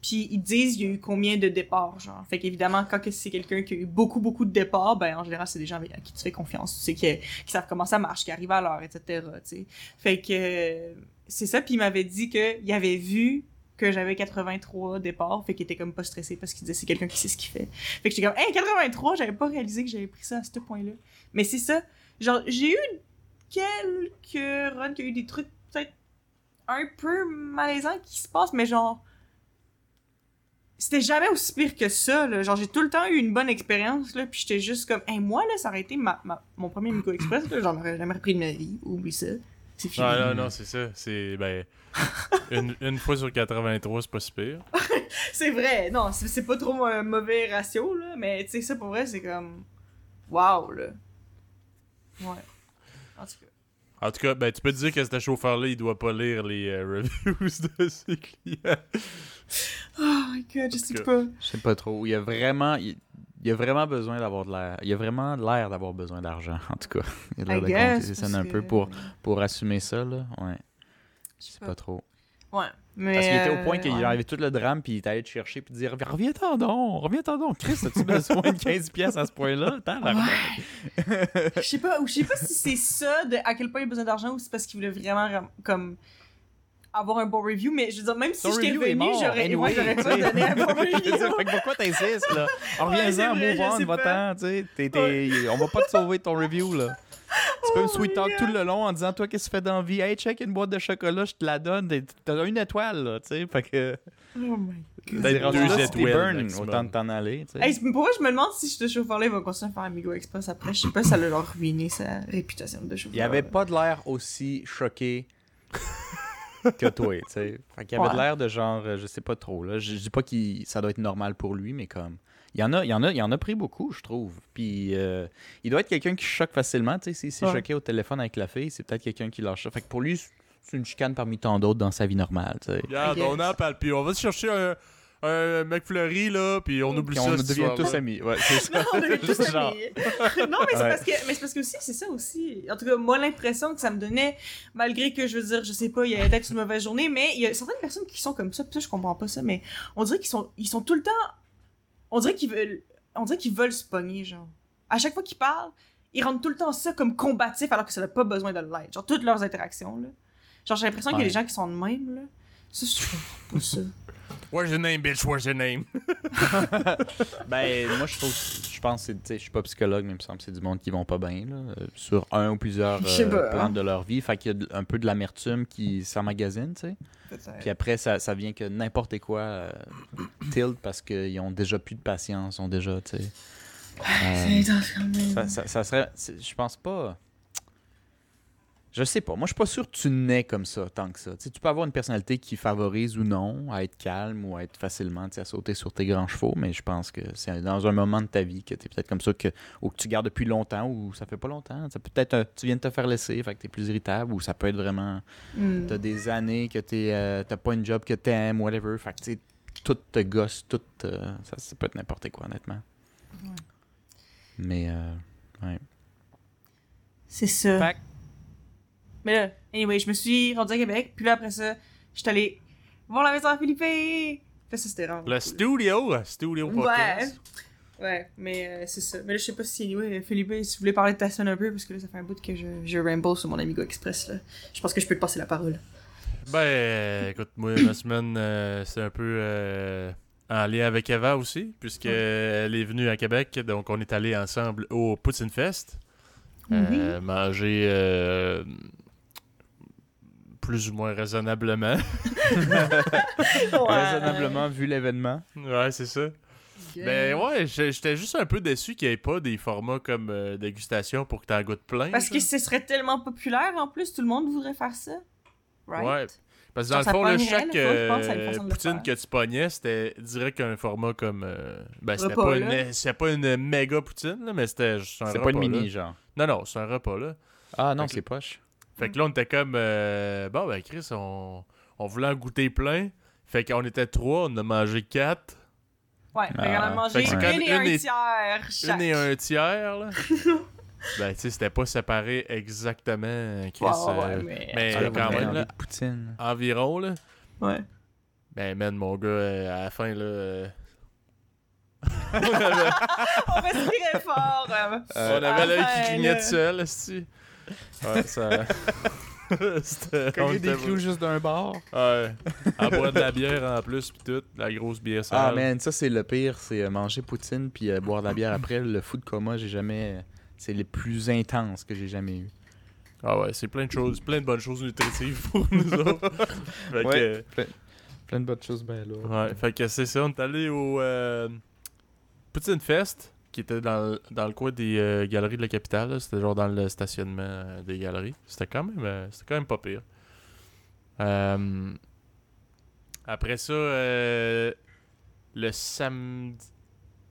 Puis ils disent il y a eu combien de départs, genre? Fait qu'évidemment, quand c'est quelqu'un qui a eu beaucoup, beaucoup de départs, ben en général, c'est des gens à qui tu fais confiance. Tu sais, qui, savent comment ça marche, qui arrivent à l'heure, etc. Tu sais. Fait que c'est ça. Puis il m'avait dit qu'il avait vu que j'avais 83 départs, fait qu'il était comme pas stressé parce qu'il disait c'est quelqu'un qui sait ce qu'il fait. Fait que j'étais comme, hey, 83, j'avais pas réalisé que j'avais pris ça à ce point-là. Mais c'est ça. Genre, j'ai eu quelques runs qui ont eu des trucs peut-être un peu malaisants qui se passent, mais genre c'était jamais aussi pire que ça là. genre j'ai tout le temps eu une bonne expérience là puis j'étais juste comme hey, moi là ça aurait été ma, ma- mon premier Mico Express là j'en aurais jamais repris de ma vie oublie ça c'est fini Non, non, non, c'est ça. C'est, ben, une, une fois sur 83, c'est pas si pire. c'est vrai non c'est c'est pas trop un mauvais ratio là mais tu sais ça pour vrai c'est comme waouh là ouais en tout cas En tout cas, ben, tu peux te dire que ce chauffeur-là, il doit pas lire les euh, reviews de ses clients. Oh my god je sais pas Je sais pas trop. Il y a vraiment, il, il y a vraiment besoin d'avoir de l'air. Il y a vraiment l'air d'avoir besoin d'argent, en tout cas. Il a l'air de un peu pour, pour assumer ça, là. Ouais. Je sais pas trop. Ouais. Mais, Parce qu'il était au point euh, qu'il ouais. avait tout le drame, puis il est allé te chercher, puis dire Reviens-t'en donc, reviens-t'en donc. Chris, as-tu besoin de 15$ piastres à ce point-là? Je sais pas, ou je sais pas si c'est ça, de à quel point il a besoin d'argent, ou c'est parce qu'il voulait vraiment comme avoir un bon review, mais je veux dire, même si j'étais review est revenu, j'aurais anyway, ouais, pas donné un bon Je veux review. dire, fait que pourquoi t'insistes, là? C'est vrai, move on, va-t'en, tu sais. On va pas te sauver ton review, là. Tu peux me Oh sweet talk God. tout le long en disant Toi, qu'est-ce que tu fais dans la vie? Hey, check une boîte de chocolat, je te la donne. T'as une étoile, là, tu sais. Fait que. Oh my god. Rendu deux étoiles autant de t'en aller, tu sais. Hey, c'est- pour moi, je me demande si ce chauffeur-là il va continuer à faire Amigo Express après. Je sais pas si ça l'a ruiné sa réputation de chauffeur. Il avait pas de l'air aussi choqué que toi, tu sais. Fait qu'il avait de Ouais. l'air de genre, euh, je sais pas trop, là. Je je dis pas que ça doit être normal pour lui, mais comme. Il y en a, il y en a, il y en a pris beaucoup, je trouve. Puis euh, il doit être quelqu'un qui choque facilement, tu sais. S'il s'est Ouais. choqué au téléphone avec la fille, c'est peut-être quelqu'un qui lâche ça. Fait que pour lui, c'est une chicane parmi tant d'autres dans sa vie normale, tu sais. Regarde, on en parle, puis on va se chercher un, un McFlurry, là, puis on oublie Puis ça. on devient tous amis. Ouais, c'est ça. Non, on est tous Genre. amis. non, mais c'est Ouais. parce que, mais c'est parce que aussi, c'est ça aussi. En tout cas, moi, l'impression que ça me donnait, malgré que je veux dire, je sais pas, il y a peut-être une mauvaise journée, mais il y a certaines personnes qui sont comme ça, puis ça, je comprends pas ça, mais on dirait qu'ils sont, ils sont tout le temps, on dirait qu'ils veulent, on dirait qu'ils veulent se pogner, genre. À chaque fois qu'ils parlent, ils rendent tout le temps ça comme combatif, alors que ça n'a pas besoin de l'être. Genre, toutes leurs interactions, là. Genre, j'ai l'impression qu'il y a Ouais. des gens qui sont de même, là. Ça, je trouve pas ça. Where's your name, bitch? Where's your name? Ben, moi, je trouve, je pense, que c'est- tu sais, je suis pas psychologue, mais il me semble que c'est du monde qui vont pas bien, là, euh, sur un ou plusieurs euh, pas, plans hein. de leur vie. Fait qu'il y a un peu de l'amertume qui s'emmagasine, tu sais. Puis après, ça, ça vient que n'importe quoi euh, tilt parce qu'ils ont déjà plus de patience, ont déjà, tu sais. C'est Euh, ça, ça, ça serait. Je pense pas. Je sais pas. Moi, je suis pas sûr que tu nais comme ça, tant que ça. Tu tu peux avoir une personnalité qui favorise ou non à être calme ou à être facilement, tu à sauter sur tes grands chevaux, mais je pense que c'est dans un moment de ta vie que tu es peut-être comme ça, que, ou que tu gardes depuis longtemps ou ça fait pas longtemps. Ça peut être un- tu viens de te faire laisser, fait que tu es plus irritable, ou ça peut être vraiment. Hmm. T'as des années que t'es, euh, t'as pas une job que t'aimes, whatever. Fait que tu tout te gosse, tout. euh, ça, ça peut être n'importe quoi, honnêtement. Ouais. Mais. euh, ouais. C'est ça. Fait Mais là, anyway, je me suis rendue à Québec, puis là, après ça, je suis allée voir la maison à Philippe. Puis là, ça, c'était vraiment... Le studio, le studio podcast. Ouais, mais euh, c'est ça. Mais là, je sais pas si, anyway, Philippe, si vous voulez parler de ta scène un peu, parce que là, ça fait un bout que je, je ramble sur mon Amigo Express, là. Je pense que je peux te passer la parole. Ben, euh, écoute, moi, ma semaine, euh, c'est un peu euh, en lien avec Eva aussi, puisqu'elle est venue à Québec, donc on est allés ensemble au Poutine Fest. euh, manger euh, plus ou moins raisonnablement. Raisonnablement vu l'événement. ouais, c'est ça. Ben ouais, j'étais juste un peu déçu qu'il n'y ait pas des formats comme euh, dégustation pour que t'en goûtes plein. Parce que ce serait tellement populaire, en plus, tout le monde voudrait faire ça. Right? Ouais. Parce que dans Genre, le fond, là, chaque que c'est euh, poutine que tu pognais, c'était direct un format comme. euh, ben, c'était pas, une, c'était pas une méga poutine, là, mais c'était juste un C'est repas. pas une mini, là. genre. Non, non, c'est un repas, là. Ah non, c'est poche. Fait que là, on était comme. euh, bon, ben, Chris, on, on voulait en goûter plein. Fait qu'on était trois, on en a mangé quatre. Ouais, fait qu'on a Ah, mangé une et un et- tiers chaque. Une et un tiers, là. ben, tu sais, c'était pas séparé exactement, Chris. Ouais, ouais, ouais, euh, mais... mais Ah, là, quand même, là, poutine. environ, là. Ouais. Ben, man, mon gars, euh, à la fin, là. euh, On respirait fort. euh. on avait l'œil qui clignait là. tout seul, esti. Ouais, ça. C'était. Cogner des clous juste d'un bar. Ouais. À boire de la bière en plus, pis tout. La grosse bière sale. Ah man, ça c'est le pire, c'est euh, manger poutine puis euh, boire de la bière après. Le food coma, j'ai jamais. C'est les plus intenses que j'ai jamais eu. Ah ouais, c'est plein de choses, plein de bonnes choses nutritives pour nous autres. fait que, Ouais. Plein, plein de bonnes choses ben là. ouais, fait que c'est ça, on est allé au euh, Poutine Fest, qui était dans, dans le coin des euh, galeries de la capitale. C'était genre dans le stationnement euh, des galeries. C'était quand même, euh, c'était quand même pas pire. Après ça, le samedi.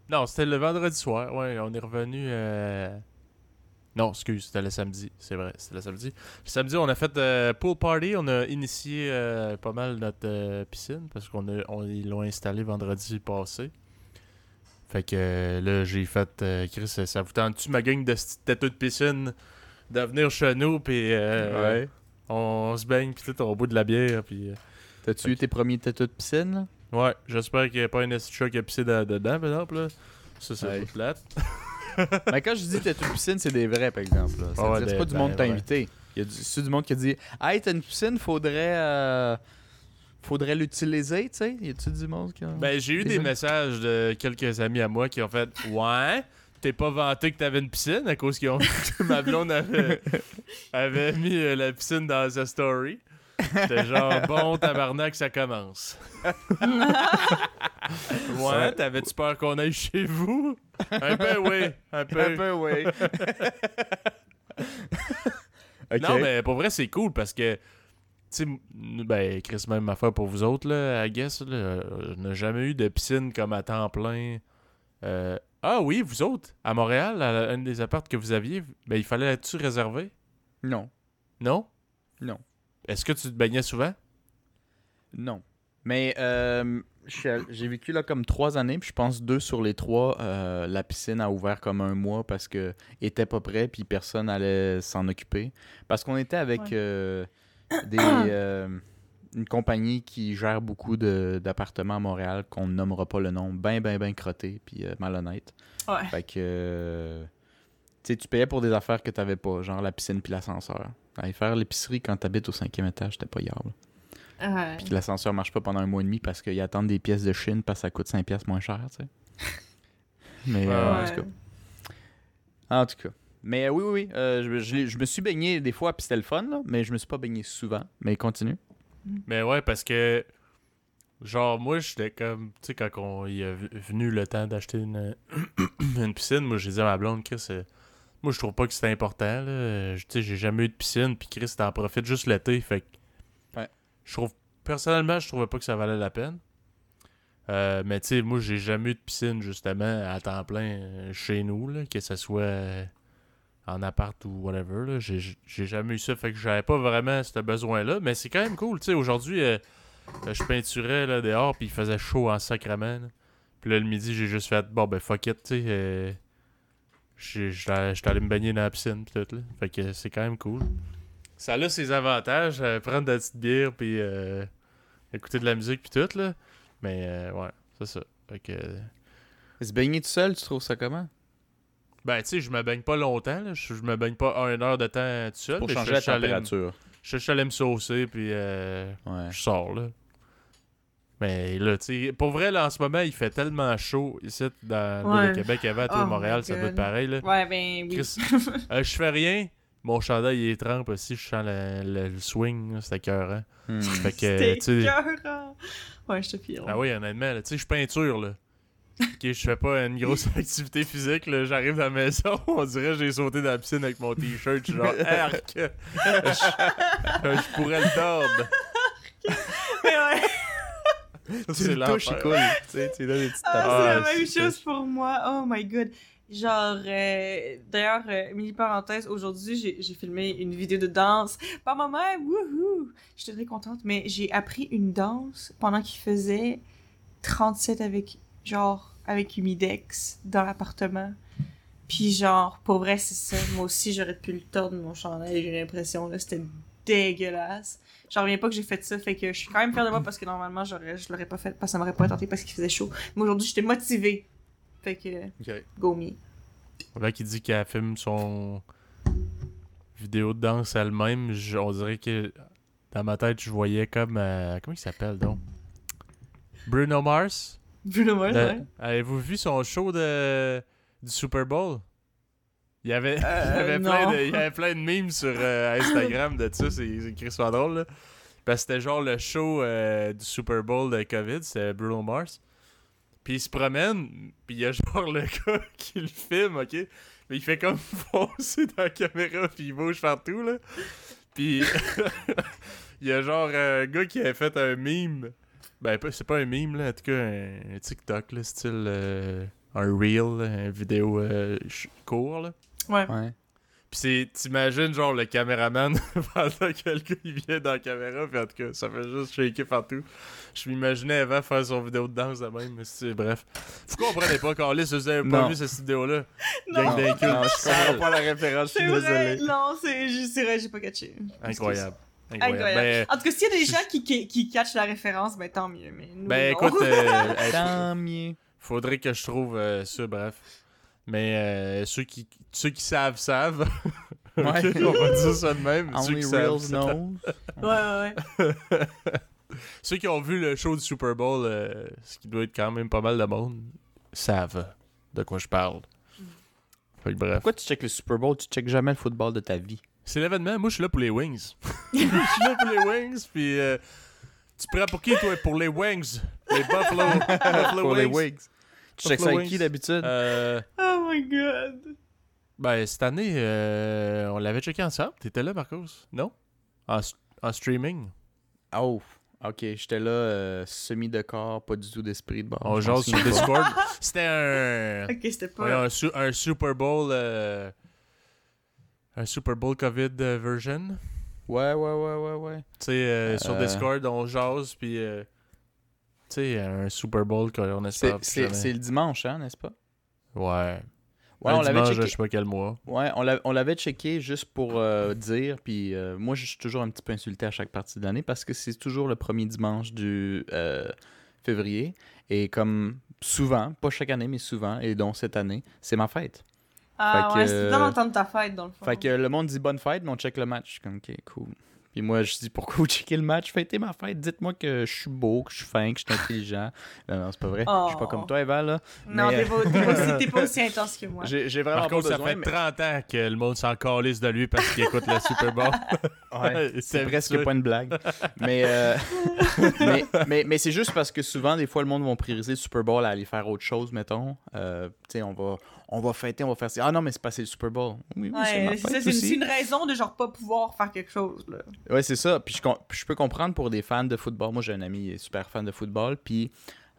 Non, c'était le vendredi soir. Ouais, on est revenu. Non, excuse, c'était le samedi. C'est vrai, c'était le samedi. Le samedi, on a fait pool party. On a initié pas mal notre piscine parce qu'on on, ils l'ont installé vendredi passé. Fait que là, j'ai fait. euh, Chris, ça vous tente-tu, ma gang de têteux de piscine, de venir chez nous, puis euh, Ouais. on, se baigne, puis tout, on boit de la bière, puis. euh, T'as-tu eu tes premiers tatous de piscine, là? Ouais, j'espère qu'il n'y a pas un chat qui a pissé de- dedans, par exemple. Là. Ça, c'est Ouais. plate. Mais quand je dis tatous de piscine, c'est des vrais, par exemple. c'est pas du monde ben, t'a ouais. invité. Il y a du, c'est du monde qui a dit Hey, t'as une piscine, faudrait. Faudrait l'utiliser, tu sais? Y a-tu du monde qui a. Ben, j'ai eu des messages de quelques amis à moi qui ont fait Ouais, t'es pas vanté que t'avais une piscine à cause qu'ils ont que ma blonde avait, avait mis euh, la piscine dans sa story. J'étais genre bon tabarnak, ça commence. ouais, t'avais-tu peur qu'on aille chez vous? Un peu, oui. Un peu. Un peu, oui. Non, mais pour vrai, c'est cool parce que, sais, ben, Chris, même affaire pour vous autres, là, I guess, là, euh, on n'a jamais eu de piscine comme à temps plein. Euh, Ah oui, vous autres, à Montréal, à un des apparts que vous aviez, ben, il fallait être-tu réservé? Non. Non? Non. Est-ce que tu te baignais souvent? Non. Mais euh, je j'ai vécu là comme trois années, puis je pense deux sur les trois, euh, la piscine a ouvert comme un mois parce que était pas prêt, puis personne allait s'en occuper. Parce qu'on était avec Ouais. Des, euh, une compagnie qui gère beaucoup d'appartements à Montréal, qu'on ne nommera pas le nom, ben, ben, ben crotté, puis euh, malhonnête. Ouais. Fait que, euh, tu tu payais pour des affaires que t'avais pas, genre la piscine puis l'ascenseur. Aller faire l'épicerie quand t'habites au cinquième étage, c'était pas grave. Ouais. Puis que l'ascenseur marche pas pendant un mois et demi parce qu'ils attendent des pièces de Chine parce que ça coûte 5 pièces moins cher, tu sais. Mais Ouais, en tout cas. En tout cas. Mais euh, oui, oui, oui. euh, je, je me suis baigné des fois, puis c'était le fun, là, mais je me suis pas baigné souvent. Mais continue. Mais ouais, parce que, genre, moi, j'étais comme, tu sais, quand on, il est venu le temps d'acheter une, une piscine, moi, j'ai dit à ma blonde, Chris, euh, moi, je trouve pas que c'est important, là. Tu sais, j'ai jamais eu de piscine, puis Chris, t'en profites juste l'été, fait que. Ouais. Je trouve, personnellement, je trouvais pas que ça valait la peine. Euh, mais tu sais, moi, j'ai jamais eu de piscine, justement, à temps plein chez nous, là, que ce soit en appart ou whatever. J'ai jamais eu ça, fait que j'avais pas vraiment ce besoin-là, mais c'est quand même cool, tu sais, aujourd'hui, euh, euh, je peinturais là, dehors, puis il faisait chaud en sacrament. Puis là, le midi, j'ai juste fait, bon, ben, fuck it, tu sais, euh, j'étais allé me baigner dans la piscine, pis tout, là. Fait que c'est quand même cool. Ça a ses avantages, euh, prendre de la petite bière, puis écouter de la musique, puis tout, là. Mais, ouais, c'est ça. Se baigner tout seul, tu trouves ça comment? Ben, tu sais, je me baigne pas longtemps, là. Je, je me baigne pas une heure de temps tout seul. Pour mais changer je la température. Je suis allé me saucer, puis euh, Ouais. je sors, là. Mais là, tu sais, pour vrai, là, en ce moment, il fait tellement chaud ici, dans Ouais. le Québec avant, toi, Oh Montréal, ça doit être pareil, là. Ouais, ben oui. Chris, euh, je fais rien, mon chandail, il est trempe aussi, je sens le, le- le swing, là, c'est écœurant. Hmm. Fait que, C'était tu sais... écœurant. Ouais, je te pire. Ah oui, honnêtement, là, tu sais, je peinture, là. Ok, je fais pas une grosse activité physique, là. J'arrive dans la maison, on dirait que j'ai sauté dans la piscine avec mon t-shirt, je suis genre, arc! je, je pourrais le tordre. Mais ouais. Tu C'est le. Tu sais, tu donnes des petites Ah, tapes. c'est la même c'est- chose pour moi. Oh my god. Genre, euh, d'ailleurs, euh, mini parenthèse, aujourd'hui, j'ai j'ai filmé une vidéo de danse par ma mère. Wouhou! J'étais très contente, mais j'ai appris une danse pendant qu'il faisait 37 avec, genre, avec Humidex dans l'appartement. Puis, genre, pour vrai, c'est ça. Moi aussi, j'aurais pu le tordre mon chandail, j'ai l'impression, là. C'était dégueulasse. J'en reviens pas que j'ai fait ça, fait que je suis quand même fière de moi parce que normalement, j'aurais, je l'aurais pas fait parce que ça m'aurait pas tenté parce qu'il faisait chaud. Mais aujourd'hui, j'étais motivée. Fait que, Ok. go me. Là, qui dit qu'elle filme son vidéo de danse elle-même, je- on dirait que dans ma tête, je voyais comme. euh, comment il s'appelle donc? Bruno Mars? Bruno Mars, ouais. Avez-vous vu son show de, du Super Bowl? Il y avait, il Euh, avait, plein, de, il avait plein de memes sur euh, Instagram de ça, c'est c'est crissement drôle. Là. Parce que c'était genre le show euh, du Super Bowl de COVID, c'était Bruno Mars. Puis il se promène, puis il y a genre le gars qui le filme, ok? Mais il fait comme foncer dans la caméra, puis il bouge partout, là. Puis il y a genre un gars qui avait fait un meme. Ben, c'est pas un meme, là, en tout cas, un, un TikTok, là, style euh, un reel, là, une vidéo euh, court, là. Ouais. Ouais. Pis c'est, t'imagines genre le caméraman pendant que le gars il vient dans la caméra, pis en tout cas, ça fait juste shaker partout. Je m'imaginais avant faire son vidéo de danse de même, mais c'est bref. Vous comprenez pas, Carlis, si vous avez pas Non. vu cette vidéo-là. Non, Gang. Non, je comprends pas la référence, je suis désolé. Non, c'est vrai, j'ai pas catché. Incroyable. Incroyable. Incroyable. Ben, En tout cas, s'il y a des gens qui, qui, qui catchent la référence, ben tant mieux. Mais nous, ben, non. écoute, euh, Tant mieux. faudrait que je trouve euh, ça, bref. Mais euh, ceux, qui, ceux qui savent, savent. Ouais. on va dire ça de même. Ceux Only qui, savent, real savent. knows. Ouais, ouais, ouais. Ceux qui ont vu le show du Super Bowl, euh, ce qui doit être quand même pas mal de monde, savent de quoi je parle. Fait que bref. Pourquoi tu checkes le Super Bowl? Tu checkes jamais le football de ta vie. C'est l'événement. Moi, je suis là pour les wings. je suis là pour les wings. Puis, euh, tu prends pour qui, toi? Pour les wings. Les Buffalo, Buffalo Pour les Wings. Tu checkes ça Buffalo avec qui d'habitude? Euh, Oh my god. ben, cette année, euh, on l'avait checké ensemble. T'étais là, Marcos? Non en, streaming. Oh, ok. J'étais là, euh, semi de corps, pas du tout d'esprit de bord. On jase sur. Discord. C'était un. Ok, c'était pas. Ouais, un, su- un Super Bowl. Un Super Bowl COVID euh, version. Ouais, ouais, ouais, ouais, ouais. Tu sais, euh, sur Euh. Discord, on jase, puis. euh, tu sais, un Super Bowl qu'on espère. C'est le dimanche, hein, n'est-ce pas? Ouais. Ouais, Un on l'avait checké. je sais pas quel mois. Ouais, on l'a- on l'avait checké juste pour euh, dire, puis moi je suis toujours un petit peu insulté à chaque partie de l'année parce que c'est toujours le premier dimanche du février et comme souvent, pas chaque année mais souvent et donc cette année, c'est ma fête. Ah Fait ouais, c'était dans le temps de ta fête, dans le fond. Fait que le monde dit bonne fête, mais on check le match, Je suis comme ok cool. Puis moi je dis pourquoi vous checkez le match, fêtez ma fête, dites-moi que je suis beau, que je suis fin, que je suis intelligent. Non non c'est pas vrai, je suis pas Oh. comme toi Eva là. Non, mais, t'es pas, t'es pas aussi- t'es pas aussi intense que moi. J'ai j'ai vraiment Par pas contre, ça fait mais- 30 ans que le monde s'en calisse de lui parce qu'il écoute le Super Bowl. Ouais, C'est c'est presque pas une blague. mais euh, mais, mais, mais c'est juste parce que souvent, des fois, le monde va prioriser le Super Bowl à aller faire autre chose, mettons. Euh, tu sais, on va, on va fêter, on va faire ça. Ah non, mais c'est passé le Super Bowl. Oui, oui, c'est Ouais, une, raison de genre pas pouvoir faire quelque chose, là. Ouais, c'est ça. Puis je, peux comprendre pour des fans de football. Moi, j'ai un ami qui est super fan de football. Puis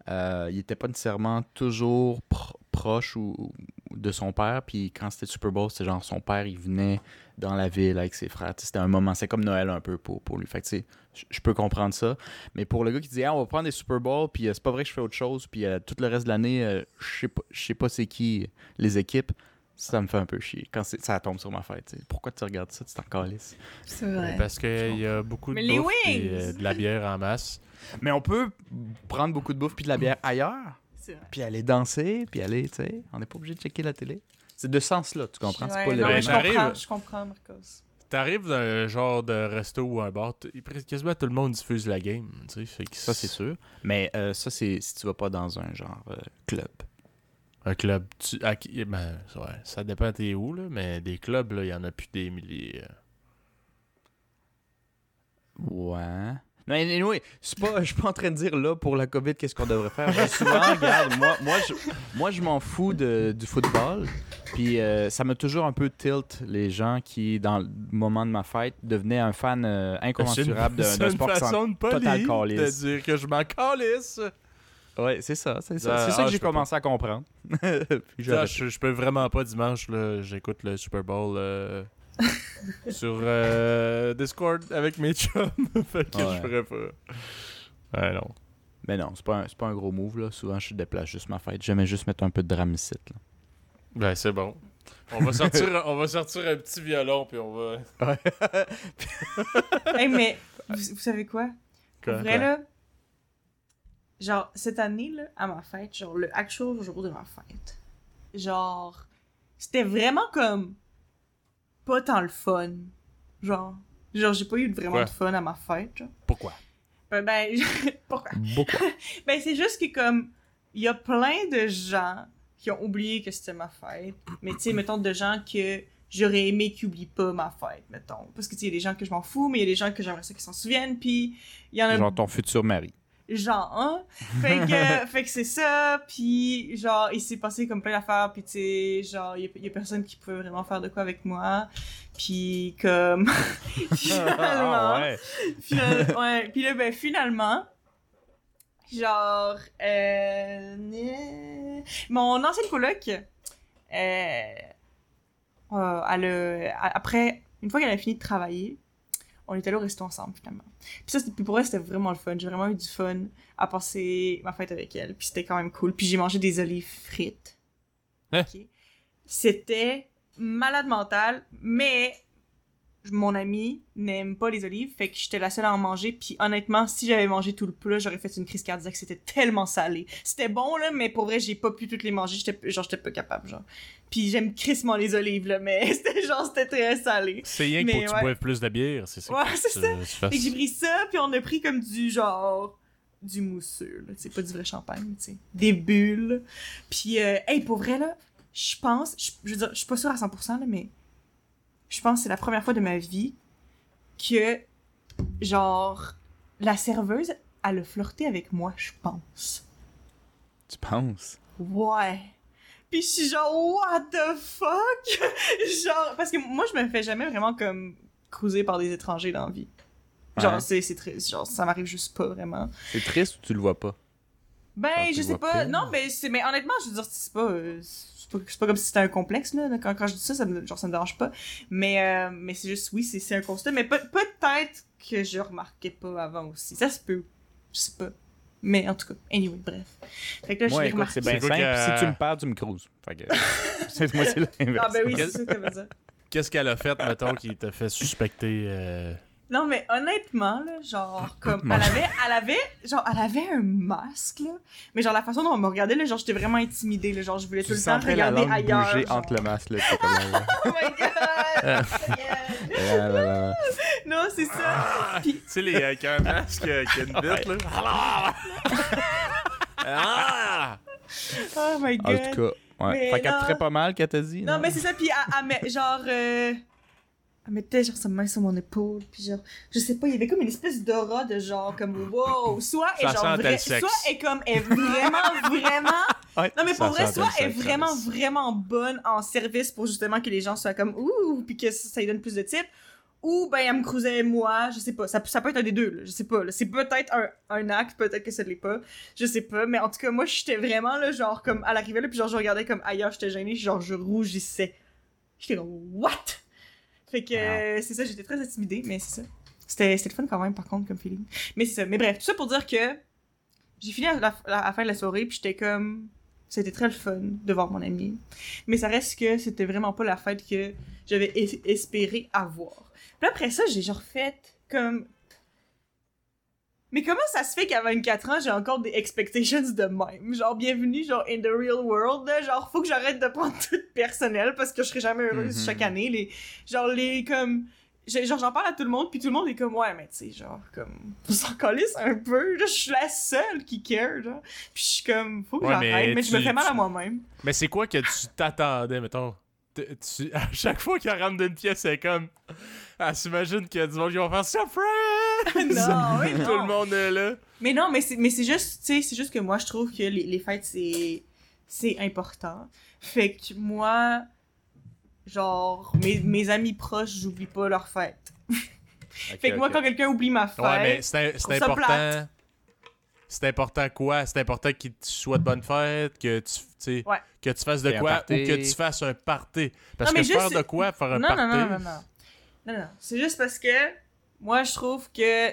euh, il était pas nécessairement toujours pro- proche ou, ou de son père. Puis quand c'était le Super Bowl, c'était genre son père, il venait dans la ville avec ses frères. C'était un moment, c'est comme Noël un peu pour, pour lui. Fait que tu sais, je- peux comprendre ça. Mais pour le gars qui dit, ah, on va prendre des Super Bowl, puis euh, c'est pas vrai que je fais autre chose, puis euh, tout le reste de l'année, euh, je sais pas, je sais pas c'est qui les équipes. Ça me fait un peu chier quand c'est- ça tombe sur ma fête. Pourquoi tu regardes ça, tu t'en calisses? C'est Ben, Parce qu'il y a beaucoup de bouffe et euh, de la bière en masse. Mais on peut prendre beaucoup de bouffe puis de la bière ailleurs, vrai. Puis aller danser, puis aller, tu sais, on n'est pas obligé de checker la télé. C'est de sens là, tu comprends? C'est Ouais, pas non, le je comprends, je comprends, Marcos. T'arrives dans un genre de resto ou un bar, quasiment tout le monde diffuse la game. Tu sais, Ça, c'est sûr. Mais euh, ça, c'est si tu vas pas dans un genre euh, club. Un club. Tu, à ben, ouais, ça dépend t'es où, là, mais des clubs, là, il y en a plus des milliers. euh. Ouais. Non, anyway, c'est pas, je suis pas en train de dire là pour la COVID qu'est-ce qu'on devrait faire. J'ai souvent, regarde, moi, moi, je, moi, je m'en fous de- du football. Puis euh, ça m'a toujours un peu tilt les gens qui, dans le moment de ma fête, devenaient un fan euh, incommensurable d'un C'est d'un une sport qui s'en- façon de total de dire que je m'en calisse. Ouais, c'est ça, c'est ça. Ah, C'est ça ah, que je j'ai commencé à comprendre. Puis Ça, je, je peux vraiment pas dimanche, là, j'écoute le Super Bowl euh, sur euh, Discord avec mes chums. fait que Ouais. je ferais pas. Ouais, non. Mais non, c'est pas, un- c'est pas un gros move. Là. Souvent, je déplace juste ma fête. J'aimais juste mettre un peu de drame ici. Là. Ben, c'est bon. On va sortir, on va sortir un petit violon, puis on va. hey, mais vous, vous savez quoi? Quoi? Pour vrai, là, genre, cette année, là, à ma fête, genre, le actual jour de ma fête, genre, c'était vraiment comme pas tant le fun. Genre, genre j'ai pas eu vraiment de fun à ma fête, genre. Pourquoi? Ben, ben, pourquoi? Beaucoup. Ben, c'est juste que, comme, il y a plein de gens qui ont oublié que c'était ma fête. Mais, tu sais, mettons, de gens que j'aurais aimé qu'ils oublient pas ma fête, mettons. Parce que, tu sais, il y a des gens que je m'en fous, mais il y a des gens que j'aimerais ça qu'ils s'en souviennent, puis il y en a Genre ton futur mari. Genre hein? Fait que fait que c'est ça puis genre il s'est passé comme plein d'affaires puis tu sais genre il y, a- personne qui pouvait vraiment faire de quoi avec moi puis comme finalement Ah, ouais. final- ouais puis là ben finalement genre euh, mon ancienne coloc euh, euh, elle après une fois qu'elle a fini de travailler on est allé au resto ensemble finalement puis ça, puis pour elle, c'était vraiment le fun. J'ai vraiment eu du fun à passer ma fête avec elle. Puis c'était quand même cool. Puis j'ai mangé des olives frites. Hein? C'était malade mental, mais mon ami n'aime pas les olives, fait que j'étais la seule à en manger. Puis honnêtement, si j'avais mangé tout le plat, j'aurais fait une crise cardiaque. C'était tellement salé. C'était bon, là, mais pour vrai, j'ai pas pu toutes les manger. J'étais, genre, j'étais pas capable, genre. Puis j'aime crissement les olives, là, mais c'était genre, c'était très salé. C'est rien que pour que tu boives plus de bière, c'est ça. Ouais, c'est ça. Fait que j'ai pris ça, puis on a pris comme du genre du mousseux, là, pas du vrai champagne, tu sais, des bulles. Puis, euh, hey, pour vrai, là, je pense, je je veux dire, je suis pas sûre à 100%, là, mais je pense que c'est la première fois de ma vie que, genre, la serveuse, elle a flirté avec moi, je pense. Tu penses? Ouais. Puis je suis genre, what the fuck? genre, parce que moi, je me fais jamais vraiment comme cruiser par des étrangers dans la vie. Genre, Ouais. c'est, c'est très, genre, ça m'arrive juste pas vraiment. C'est triste ou tu le vois pas? Ben, Genre, je sais pas. Non, mais c'est, mais honnêtement, je veux dire, c'est pas, euh, c'est pas, c'est pas comme si c'était un complexe, là. Quand, quand je dis ça, ça me, genre, ça me dérange pas. Mais, euh, mais c'est juste, oui, c'est, c'est un constat. Mais pe- peut-être que je remarquais pas avant aussi. Ça se peut. Je sais pas. Mais en tout cas, anyway, bref. Fait que là, je Moi, l'ai écoute, c'est bien simple. que- Si tu me perds, tu me cruises. Fait que... c'est- moi, c'est l'inverse. Ah, ben oui, c'est ça que ça veut dire. Qu'est-ce qu'elle a fait, mettons, qui t'a fait suspecter euh, Non, mais honnêtement, là, genre, comme, Moi. elle avait, elle avait, genre, elle avait un masque, là. Mais genre, la façon dont on me regardait, là, genre, j'étais vraiment intimidée, là. Genre, je voulais tout Tu le temps la regarder langue ailleurs. bouger genre. entre le masque, là. c'est comme là. Oh my god! Yeah. Là, là, là, là. Non, c'est ça. Puis, Tu sais, les, avec un masque euh, qui a une bite, là. Ah! oh my En god. tout cas, ouais. Mais Fait qu'elle non. pas mal, qu'elle t'a dit? Non, mais c'est ça, puis elle, elle met, genre, euh, elle mettait, genre, sa main sur mon épaule, puis genre, je sais pas, il y avait comme une espèce d'aura de genre, comme, wow, soit est genre, vrai, soit est comme, est vraiment, vraiment, Ouais, non, mais pour vrai, soit est sexe, vraiment, vraiment bonne en service pour justement que les gens soient comme, ouh, puis que ça, ça lui donne plus de type, ou ben, elle me cruisait moi, je sais pas, ça, ça peut être un des deux, là, je sais pas, là. c'est peut-être un, un acte, peut-être que ça l'est pas, je sais pas, mais en tout cas, moi, j'étais vraiment, là, genre, comme, à l'arrivée, là, puis genre, je regardais comme ailleurs, j'étais gênée, genre, je rougissais. J'étais comme, what? Fait que, euh, c'est ça, j'étais très intimidée, mais c'est ça. C'était, c'était le fun quand même, par contre, comme feeling. Mais c'est ça. Mais bref, tout ça pour dire que j'ai fini à la, à la fin de la soirée, puis j'étais comme, c'était très le fun de voir mon ami. Mais ça reste que c'était vraiment pas la fête que j'avais es- espéré avoir. Puis après ça, j'ai genre fait comme. Mais comment ça se fait qu'à 24 ans, j'ai encore des expectations de même? Genre, bienvenue, genre, in the real world. Genre, faut que j'arrête de prendre tout personnel parce que je serai jamais heureuse Mhm. chaque année. Les, genre, les, comme... Genre, j'en parle à tout le monde, puis tout le monde est comme, ouais, mais tu sais, genre, comme, vous s'en calisse un peu, là, je suis la seule qui care, genre. Puis je suis comme, faut que Ouais, j'arrête, mais mais, je me fais mal à moi-même. Mais c'est quoi que tu t'attendais, mettons? Tu, à chaque fois qu'elle rentre d'une pièce, c'est comme. Elle s'imagine qu'il y a du monde qui va faire surprise! non, oui, non. Tout le monde est là. Mais non, mais c'est, mais c'est juste, tu sais, c'est juste que moi, je trouve que les, les fêtes, c'est, c'est important. Fait que moi, genre, mes, mes amis proches, j'oublie pas leurs fêtes. fait que moi, quand quelqu'un oublie ma fête, Ouais, mais c'est important. C'est important quoi? C'est important que tu souhaites bonne fête, que tu, Ouais. que tu fasses de Et quoi ou que tu fasses un party. Parce Non, que faire juste- de quoi, faire un non, party. non, non, non, non. Non, non. C'est juste parce que moi, je trouve que,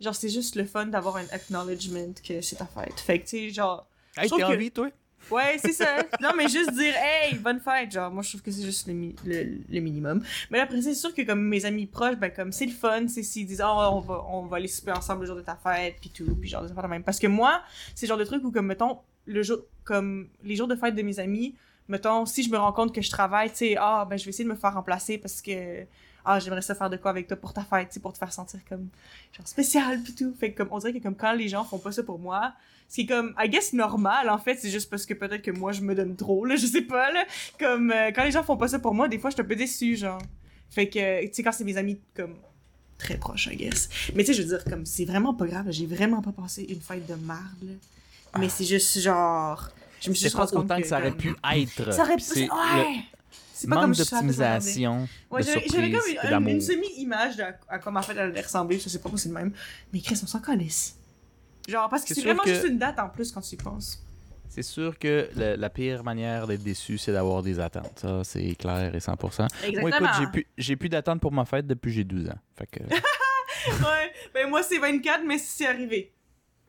genre, c'est juste le fun d'avoir un acknowledgement que c'est ta fête. Fait que, tu sais, genre, Hey, t'es en que- vie, toi? Ouais, c'est ça. non, mais juste dire, hey, bonne fête. Genre, moi, je trouve que c'est juste le, mi- le, le minimum. Mais après, c'est sûr que comme mes amis proches, ben, comme c'est le fun, c'est s'ils disent, oh, on va, on va aller souper ensemble le jour de ta fête, puis tout, puis genre, affaires de même. Parce que moi, c'est le genre de truc où, comme, mettons, le jour, comme, les jours de fête de mes amis, mettons, si je me rends compte que je travaille, tu sais, ah, ben, je vais essayer de me faire remplacer parce que, ah, j'aimerais ça faire de quoi avec toi pour ta fête, pour te faire sentir comme, genre, spécial, puis tout. Fait que, comme, on dirait que, comme, quand les gens font pas ça pour moi, c'est comme, I guess, normal, en fait, c'est juste parce que peut-être que moi, je me donne trop, là, je sais pas, là. Comme, euh, quand les gens font pas ça pour moi, des fois, je suis un peu déçue, genre. Fait que, tu sais, quand c'est mes amis, comme, très proches, I guess. Mais tu sais, je veux dire, comme, c'est vraiment pas grave, j'ai vraiment pas passé une fête de marde, là. Mais c'est juste, genre, je me suis juste rendu compte autant que ça aurait comme, pu être. Ça aurait pu, ouais! C'est pas manque d'optimisation, Ouais, j'avais comme une, une, semi-image de à, comment en fait elle allait ressembler, je sais pas pourquoi c'est le même. Mais Chris, on s'en connaisse. Genre, parce que C'est vraiment que- juste une date en plus quand tu y penses. C'est sûr que le- la pire manière d'être déçu, c'est d'avoir des attentes. Ça, c'est clair et 100%. Exactement. Moi, écoute, j'ai plus, d'attentes pour ma fête depuis que j'ai 12 ans. Fait que, ouais, ben moi c'est 24, mais c'est arrivé.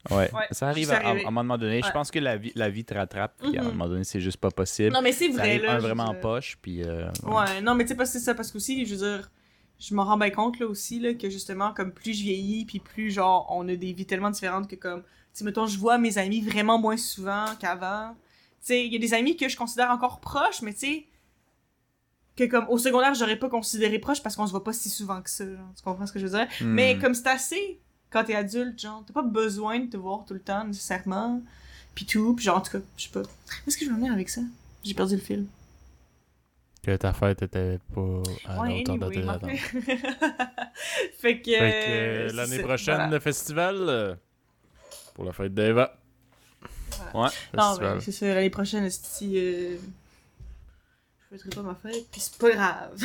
Ouais, Ouais, ça arrive à, un moment donné. Je pense que la vie, la vie te rattrape. Puis à un Mhm. moment donné, c'est juste pas possible. Non, mais c'est ça vrai, arrive là. un vraiment en poche. Puis, euh, ouais. Ouais, non, mais tu sais, parce que c'est ça, parce qu'aussi, je veux dire, je m'en rends bien compte là aussi là que justement comme plus je vieillis puis plus genre on a des vies tellement différentes que comme tu sais mettons je vois mes amis vraiment moins souvent qu'avant. Tu sais, il y a des amis que je considère encore proches mais tu sais que comme au secondaire j'aurais pas considéré proche parce qu'on se voit pas si souvent que ça. genre. tu comprends ce que je veux dire? Hmm. Mais comme c'est assez quand t'es adulte genre t'as pas besoin de te voir tout le temps nécessairement puis tout puis genre en tout cas je sais pas. Où est-ce que je veux en venir avec ça? J'ai perdu le fil. Que ta fête était pas à la Ouais, hauteur de anyway, tes fait que, Fait que euh, l'année prochaine, voilà. le festival euh, pour la fête d'Eva. Ouais. Non, Festival. mais c'est ça, l'année prochaine, si euh... je fêterai pas ma fête, puis c'est pas grave.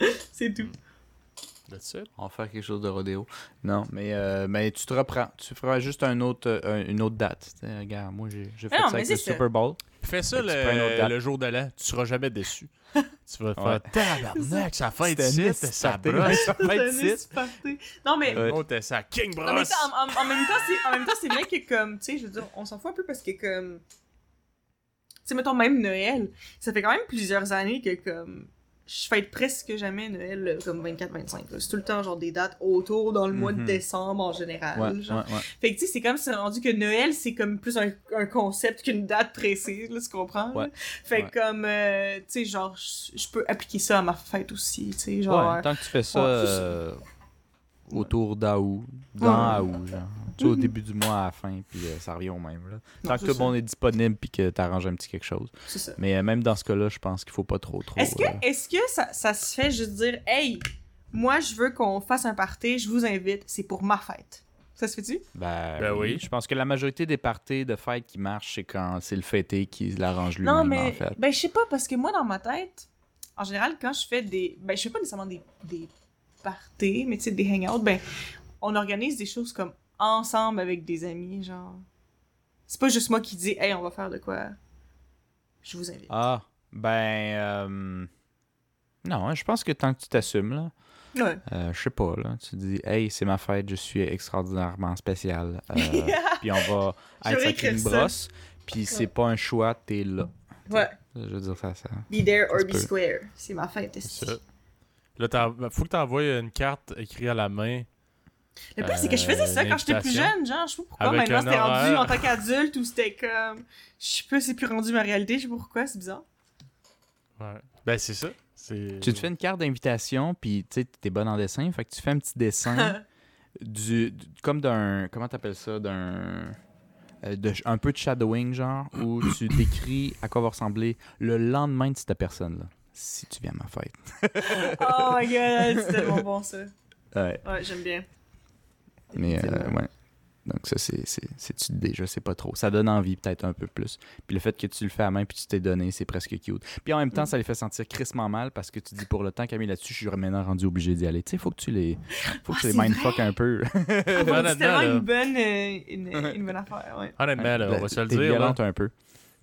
c'est tout. That's it. On va faire quelque chose de rodéo. Non, mais, euh, mais tu te reprends. Tu feras juste un autre, euh, une autre date. Regarde, moi, j'ai j'ai fait non, ça avec mais le ça. Super Bowl. Fais ça Fait que tu prends une autre le, jour de l'an. Tu seras jamais déçu. tu vas Ouais. faire tabarnak, ça ici, une ça brosse. Ça un ici. Non, mais... Ouais. Oh, t'es ça, King En même Bross. temps, en, en- en même temps, c'est, en même temps, c'est bien que comme, tu sais, je veux dire, on s'en fout un peu parce que comme, tu sais, mettons même Noël, ça fait quand même plusieurs années que comme, je fête presque jamais Noël euh, comme 24-25. là. C'est tout le temps genre des dates autour dans le mois de Mhm. décembre en général. Ouais, genre. ouais, ouais. Fait que tu sais, c'est comme si rendu que Noël, c'est comme plus un, un concept qu'une date précise, là, tu comprends? là? Fait comme, euh, tu sais, genre, je peux appliquer ça à ma fête aussi, tu sais, genre... Tant que tu fais ça euh, autour d'Août, dans Ouais. Août, genre. Tu sais, au début du mois à la fin, puis euh, ça revient au même. Là. Non, Tant que tout le monde est disponible, puis que tu arranges un petit quelque chose. C'est ça. Mais euh, même dans ce cas-là, je pense qu'il faut pas trop, trop. Est-ce que, euh, est-ce que ça, ça se fait juste dire, hey, moi je veux qu'on fasse un party, je vous invite, c'est pour ma fête. Ça se fait-tu? Ben, Ben oui. oui. Je pense que la majorité des parties de fête qui marchent, c'est quand c'est le fêté qui l'arrange lui-même, Non, mais, en fait. ben je sais pas, parce que moi dans ma tête, en général, quand je fais des, ben je fais pas nécessairement des, des parties, mais tu sais, des hangouts, ben on organise des choses comme ensemble avec des amis, genre. C'est pas juste moi qui dis, hey, on va faire de quoi. Je vous invite. Ah, ben. euh, Non, je pense que tant que tu t'assumes, là. Ouais. Euh, je sais pas, là. Tu dis, hey, c'est ma fête, je suis extraordinairement spécial. Euh, puis on va être une brosse. Puis c'est pas un choix, t'es là. Ouais. Je veux dire, ça, ça. Be there or be square. C'est ma fête, C'est ça. Là, t'en- faut que t'envoies une carte écrite à la main. Le pire, c'est que je faisais ça Euh, quand j'étais plus jeune, genre, je sais pas pourquoi. Avec Maintenant, c'était rendu en tant qu'adulte ou c'était comme. Je sais pas, c'est plus rendu ma réalité, je sais pas pourquoi, c'est bizarre. Ouais. Ben, c'est ça. C'est... Tu te fais une carte d'invitation, puis tu sais, t'es bonne en dessin, fait que tu fais un petit dessin du, du- comme d'un comment t'appelles ça d'un euh, de, un peu de shadowing genre où tu décris à quoi va ressembler le lendemain de cette personne là si tu viens à ma fête oh my god, c'est tellement bon ça. ouais Ouais, j'aime bien. mais euh, ouais donc ça c'est c'est c'est déjà sais pas trop ça donne envie peut-être un peu plus puis le fait que tu le fais à main puis tu t'es donné c'est presque cute puis en même temps Mm. ça les fait sentir crissement mal parce que tu dis pour le temps qu'a mis là-dessus je suis maintenant rendu obligé d'y aller tu sais faut que tu les faut que Ah, tu les mindfuck un peu Ah, c'est Honnêtement, tellement là. une bonne, euh, une, une bonne affaire, ouais. Honnêtement, là, on va se le T'es dire. là. violente un peu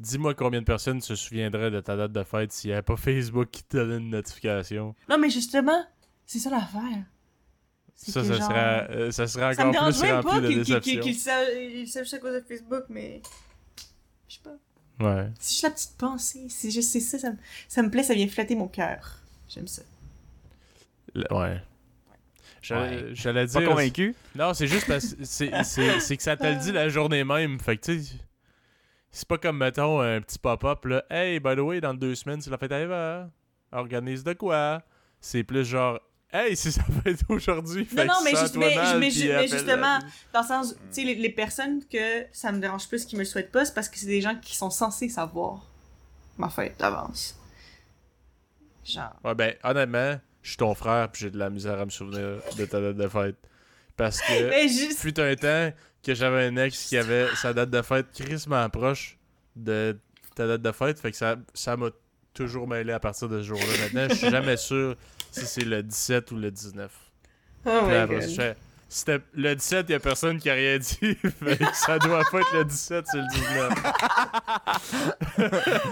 Dis-moi combien de personnes se souviendraient de ta date de fête s'il n'y avait pas Facebook qui te donnait une notification. Non, mais justement, c'est ça l'affaire. C'est Ça, ça, genre- serait, euh, ça serait Ça me encore plus même pas rempli de qu'il déception. qu'il à cause de Facebook, mais. Je sais pas. Ouais. C'est juste la petite pensée. C'est juste c'est ça, ça me, ça me plaît, ça vient flatter mon cœur. J'aime ça. Le- ouais. J'allais Ouais. j'allais pas dire. convaincu? Non, c'est juste parce que c'est- c'est c'est que ça te le dit la journée même. Fait que tu sais. C'est pas comme, mettons, un petit pop-up là. Hey, by the way, dans deux semaines, c'est la fête à Eva. Organise de quoi? C'est plus genre. Hey, c'est sa fête aujourd'hui. Non, que mais sens-toi juste- mais- mal, mais puis ju- mais appelle- justement, Dans le sens, tu sais, les, les personnes que ça me dérange plus, qui me le souhaitent pas, c'est parce que c'est des gens qui sont censés savoir ma fête d'avance. Genre. Ouais, ben, honnêtement, je suis ton frère, puis j'ai de la misère à me souvenir de ta date de fête. Parce que. Mais juste. fut un temps que j'avais un ex qui avait sa date de fête crissement proche de ta date de fête. Fait que ça ça m'a toujours mêlé à partir de ce jour-là. Maintenant, je suis jamais sûr si c'est le 17 ou le 19. Oh my après, god. C'était le 17, il y a personne qui a rien dit. fait que ça doit pas être le 17, c'est le 19.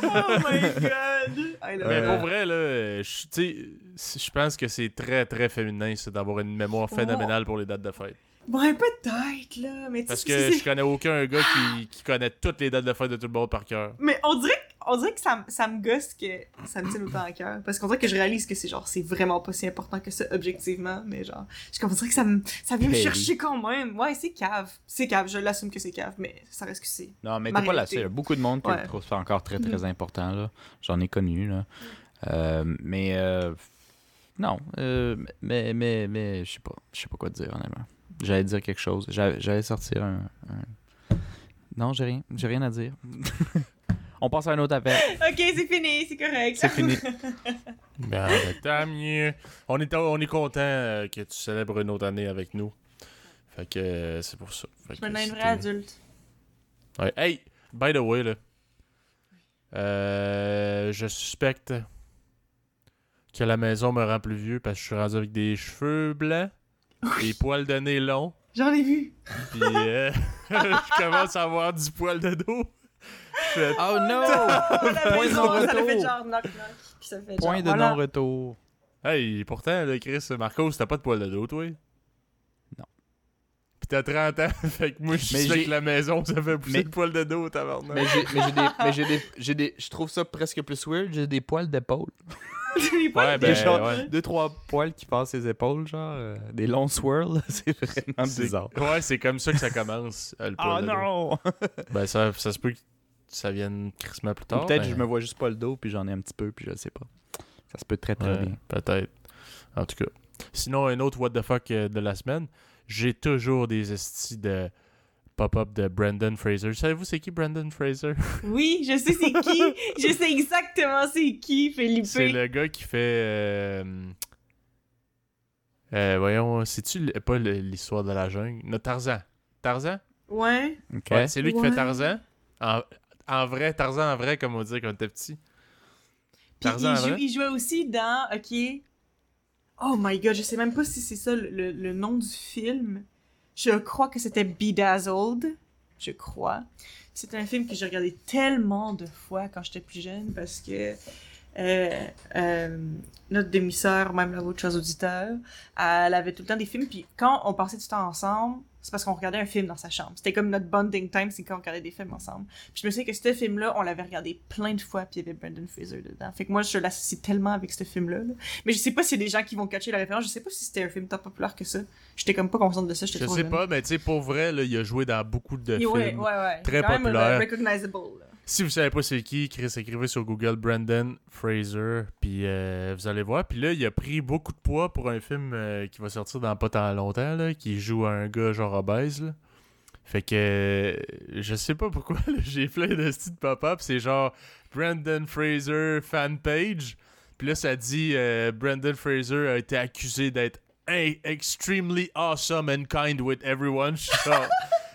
Oh my god. Mais pour vrai, là, je tu sais, je pense que c'est très, très féminin, d'avoir une mémoire phénoménale pour les dates de fête. Bon, peut-être, là. Mais Parce que je connais aucun gars qui, qui connaît toutes les dates de fête de tout le monde par cœur. Mais on dirait, on dirait que ça, ça me gosse que ça me tienne autant à cœur. Parce qu'on dirait que je réalise que c'est genre, c'est vraiment pas si important que ça, objectivement. Mais genre, je on dirait que ça, me, ça vient me chercher quand même. Ouais, c'est cave. C'est cave, je l'assume que c'est cave, mais ça reste que c'est. Non, mais Ma t'es pas la seule. Il y a beaucoup de monde qui Ouais. trouve ça encore très, très Mhm. important. là. J'en ai connu. Là. Euh, mais euh, non. euh, mais, mais, mais je sais pas. Je sais pas quoi te dire, honnêtement. J'allais dire quelque chose. J'allais sortir un. un- Non, j'ai rien. J'ai rien à dire. On passe à un autre appel. Ok, c'est fini, c'est correct. C'est fini. Ben, ben, tant mieux. On est, on est content euh, que tu célèbres une autre année avec nous. Fait que euh, c'est pour ça. Fait Je me une vraie adulte. Ouais. Hey, by the way, là. Euh, je suspecte que la maison me rend plus vieux parce que je suis rendu avec des cheveux blancs, des poils de nez longs, J'en ai vu. puis euh, je commence à avoir du poil de dos. Oh non! Point de maison, ça non-retour. fait genre knock knock. Puis ça fait Point genre, de voilà. non-retour. Hey, pourtant, là, Chris, Marcos, t'as pas de poil de dos, toi? Non. Pis t'as 30 ans, fait que moi, je j'ai- que la maison, ça fait pousser Mais- le poil de dos, tabarnak. Mais j'ai mais j'ai des, mais j'ai des, j'ai des, je trouve ça presque plus weird. J'ai des poils d'épaule. Les poils Ouais, de- ben, Des genre ouais. deux trois poils qui passent ses épaules, genre euh, des longs swirls. C'est vraiment bizarre. Ouais, c'est comme ça que ça commence, euh, le poil Oh non! Ben, ça, ça se peut que ça vienne crissement plus tard. Peut-être ben, que je me vois juste pas le dos puis j'en ai un petit peu puis je sais pas. Ça se peut très très ouais, bien. Peut-être. En tout cas. Sinon, un autre what the fuck euh, de la semaine. J'ai toujours des estis de pop-up de Brandon Fraser. Savez-vous c'est qui Brandon Fraser? Oui, je sais c'est qui. je sais exactement c'est qui, Philippe. C'est le gars qui fait. Euh, euh, voyons, c'est-tu pas l'histoire de la jungle? Non, Tarzan. Tarzan? Ouais. C'est lui qui fait Tarzan. En, en vrai, Tarzan en vrai, comme on disait quand on était petit. Puis Tarzan, il, vrai? joue- il jouait aussi dans. Ok. Oh my god, je sais même pas si c'est ça le, le- le nom du film. Je crois que c'était Bedazzled. Je crois. C'est un film que j'ai regardé tellement de fois quand j'étais plus jeune parce que euh, euh, notre demi-sœur, même la vôtre, chers auditeurs, elle avait tout le temps des films. Puis quand on passait du temps ensemble, c'est parce qu'on regardait un film dans sa chambre. C'était comme notre bonding time, c'est quand on regardait des films ensemble. Puis je me souviens que ce film-là, on l'avait regardé plein de fois, puis il y avait Brendan Fraser dedans. Fait que moi, je l'associe tellement avec ce film-là. là. Mais je sais pas s'il y a des gens qui vont catcher la référence. Je sais pas si c'était un film tant populaire que ça. J'étais comme pas consciente de ça, j'étais Je trop sais jeune. pas, mais tu sais, pour vrai, là, il a joué dans beaucoup de Et films. ouais, ouais, ouais. très Quand même, populaire. euh, recognizable. là. Si vous savez pas c'est qui, Chris, écrivez sur Google Brandon Fraser, puis euh, vous allez voir. Puis là, il a pris beaucoup de poids pour un film euh, qui va sortir dans pas tant longtemps, là, qui joue un gars genre obèse. Fait que je sais pas pourquoi j'ai plein de styles de pop-up, c'est genre Brandon Fraser fan page. Puis là ça dit euh, Brandon Fraser a été accusé d'être extremely awesome and kind with everyone. Je suis genre,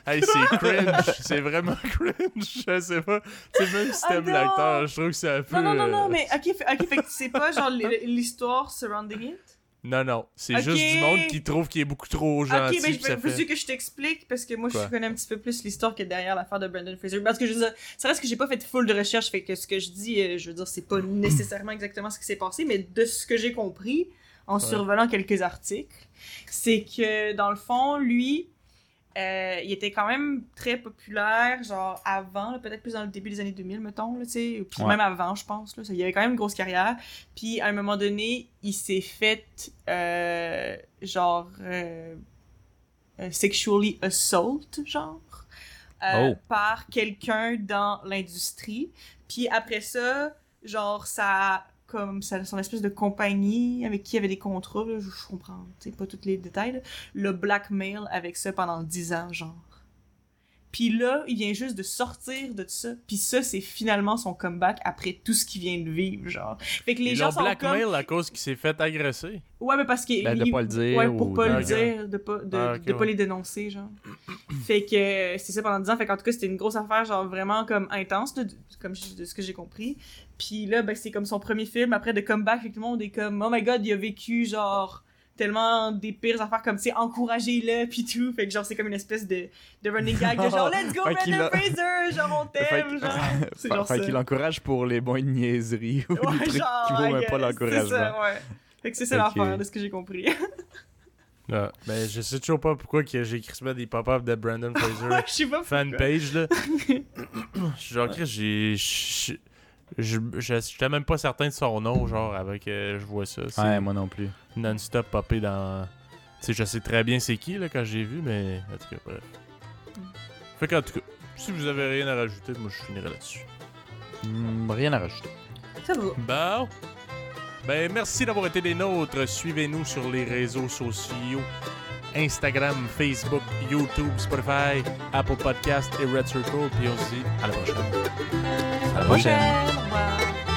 hey, c'est cringe, c'est vraiment cringe, je sais pas. Tu sais même si t'aimes Ah non! l'acteur, je trouve que c'est un peu Non, non, non, non, euh, mais ok, fait, ok, fait que c'est pas genre l'histoire surrounding it? Non non, c'est juste du monde qui trouve qu'il est beaucoup trop Ok, gentil. mais je veux fait- juste que je t'explique? Parce que moi Quoi? je connais un petit peu plus l'histoire que derrière l'affaire de Brandon Fraser. Parce que je veux dire, ça reste que j'ai pas fait full de recherche, fait que ce que je dis, euh, je veux dire, c'est pas nécessairement exactement ce qui s'est passé, mais de ce que j'ai compris en survolant quelques articles, c'est que dans le fond, lui, euh, il était quand même très populaire, genre avant, peut-être plus dans le début des années 2000, mettons, là, tu sais, puis Ouais. même avant, je pense, là, ça, il avait quand même une grosse carrière. Puis à un moment donné, il s'est fait, euh, genre, euh, sexually assault, genre, Oh. par quelqu'un dans l'industrie. Puis après ça, genre, ça comme ça, son espèce de compagnie avec qui il avait des contrats, je, je comprends sais, pas tous les détails, le blackmail avec ça pendant 10 ans, genre. Puis là, il vient juste de sortir de ça. Puis ça, c'est finalement son comeback après tout ce qu'il vient de vivre, genre. Fait que les Ils gens sont blackmail comme... à cause qu'il s'est fait agresser. Ouais, mais parce que... Ben, de il- pas le dire Ouais, pour ou pas de- le dire, de pas, de, Ah, de pas ouais. les dénoncer, genre. fait que euh, c'est ça pendant 10 ans. Fait qu'en tout cas, c'était une grosse affaire, genre vraiment comme intense, de- comme je- de ce que j'ai compris. Puis là, ben, c'est comme son premier film. Après, de comeback, fait que tout le monde est comme, oh my god, il a vécu, genre, tellement des pires affaires comme, tu sais, encouragez-le, puis tout. Fait que genre, c'est comme une espèce de, de running gag de genre, let's go, a- Fraser, genre, on t'aime, genre. C'est Fait- genre fait ça. qu'il encourage pour les bonnes niaiseries ou Ouais, des trucs genre, qui vaut même pas l'encouragement. C'est ça, ouais. Fait que c'est ça Ok. l'affaire, de ce que j'ai compris. Ah, ben, je sais toujours pas pourquoi que j'ai écrit des pop-up de Brandon Fraser fanpage là. Je suis genre Chris, j'ai je- Je je- j'étais même pas certain de son nom, genre, avant que je vois ça. C'est Ouais, moi non plus. non-stop popé dans. Tu sais, je sais très bien c'est qui, là, quand j'ai vu, mais. En tout cas, bref. Fait qu'en tout cas, si vous avez rien à rajouter, moi, je finirai là-dessus. Hmm, rien à rajouter. Ça va. Bon. Ben, merci d'avoir été des nôtres. Suivez-nous sur les réseaux sociaux. Instagram, Facebook, YouTube, Spotify, Apple Podcast et Red Circle. Puis on se dit à la prochaine. À la prochaine.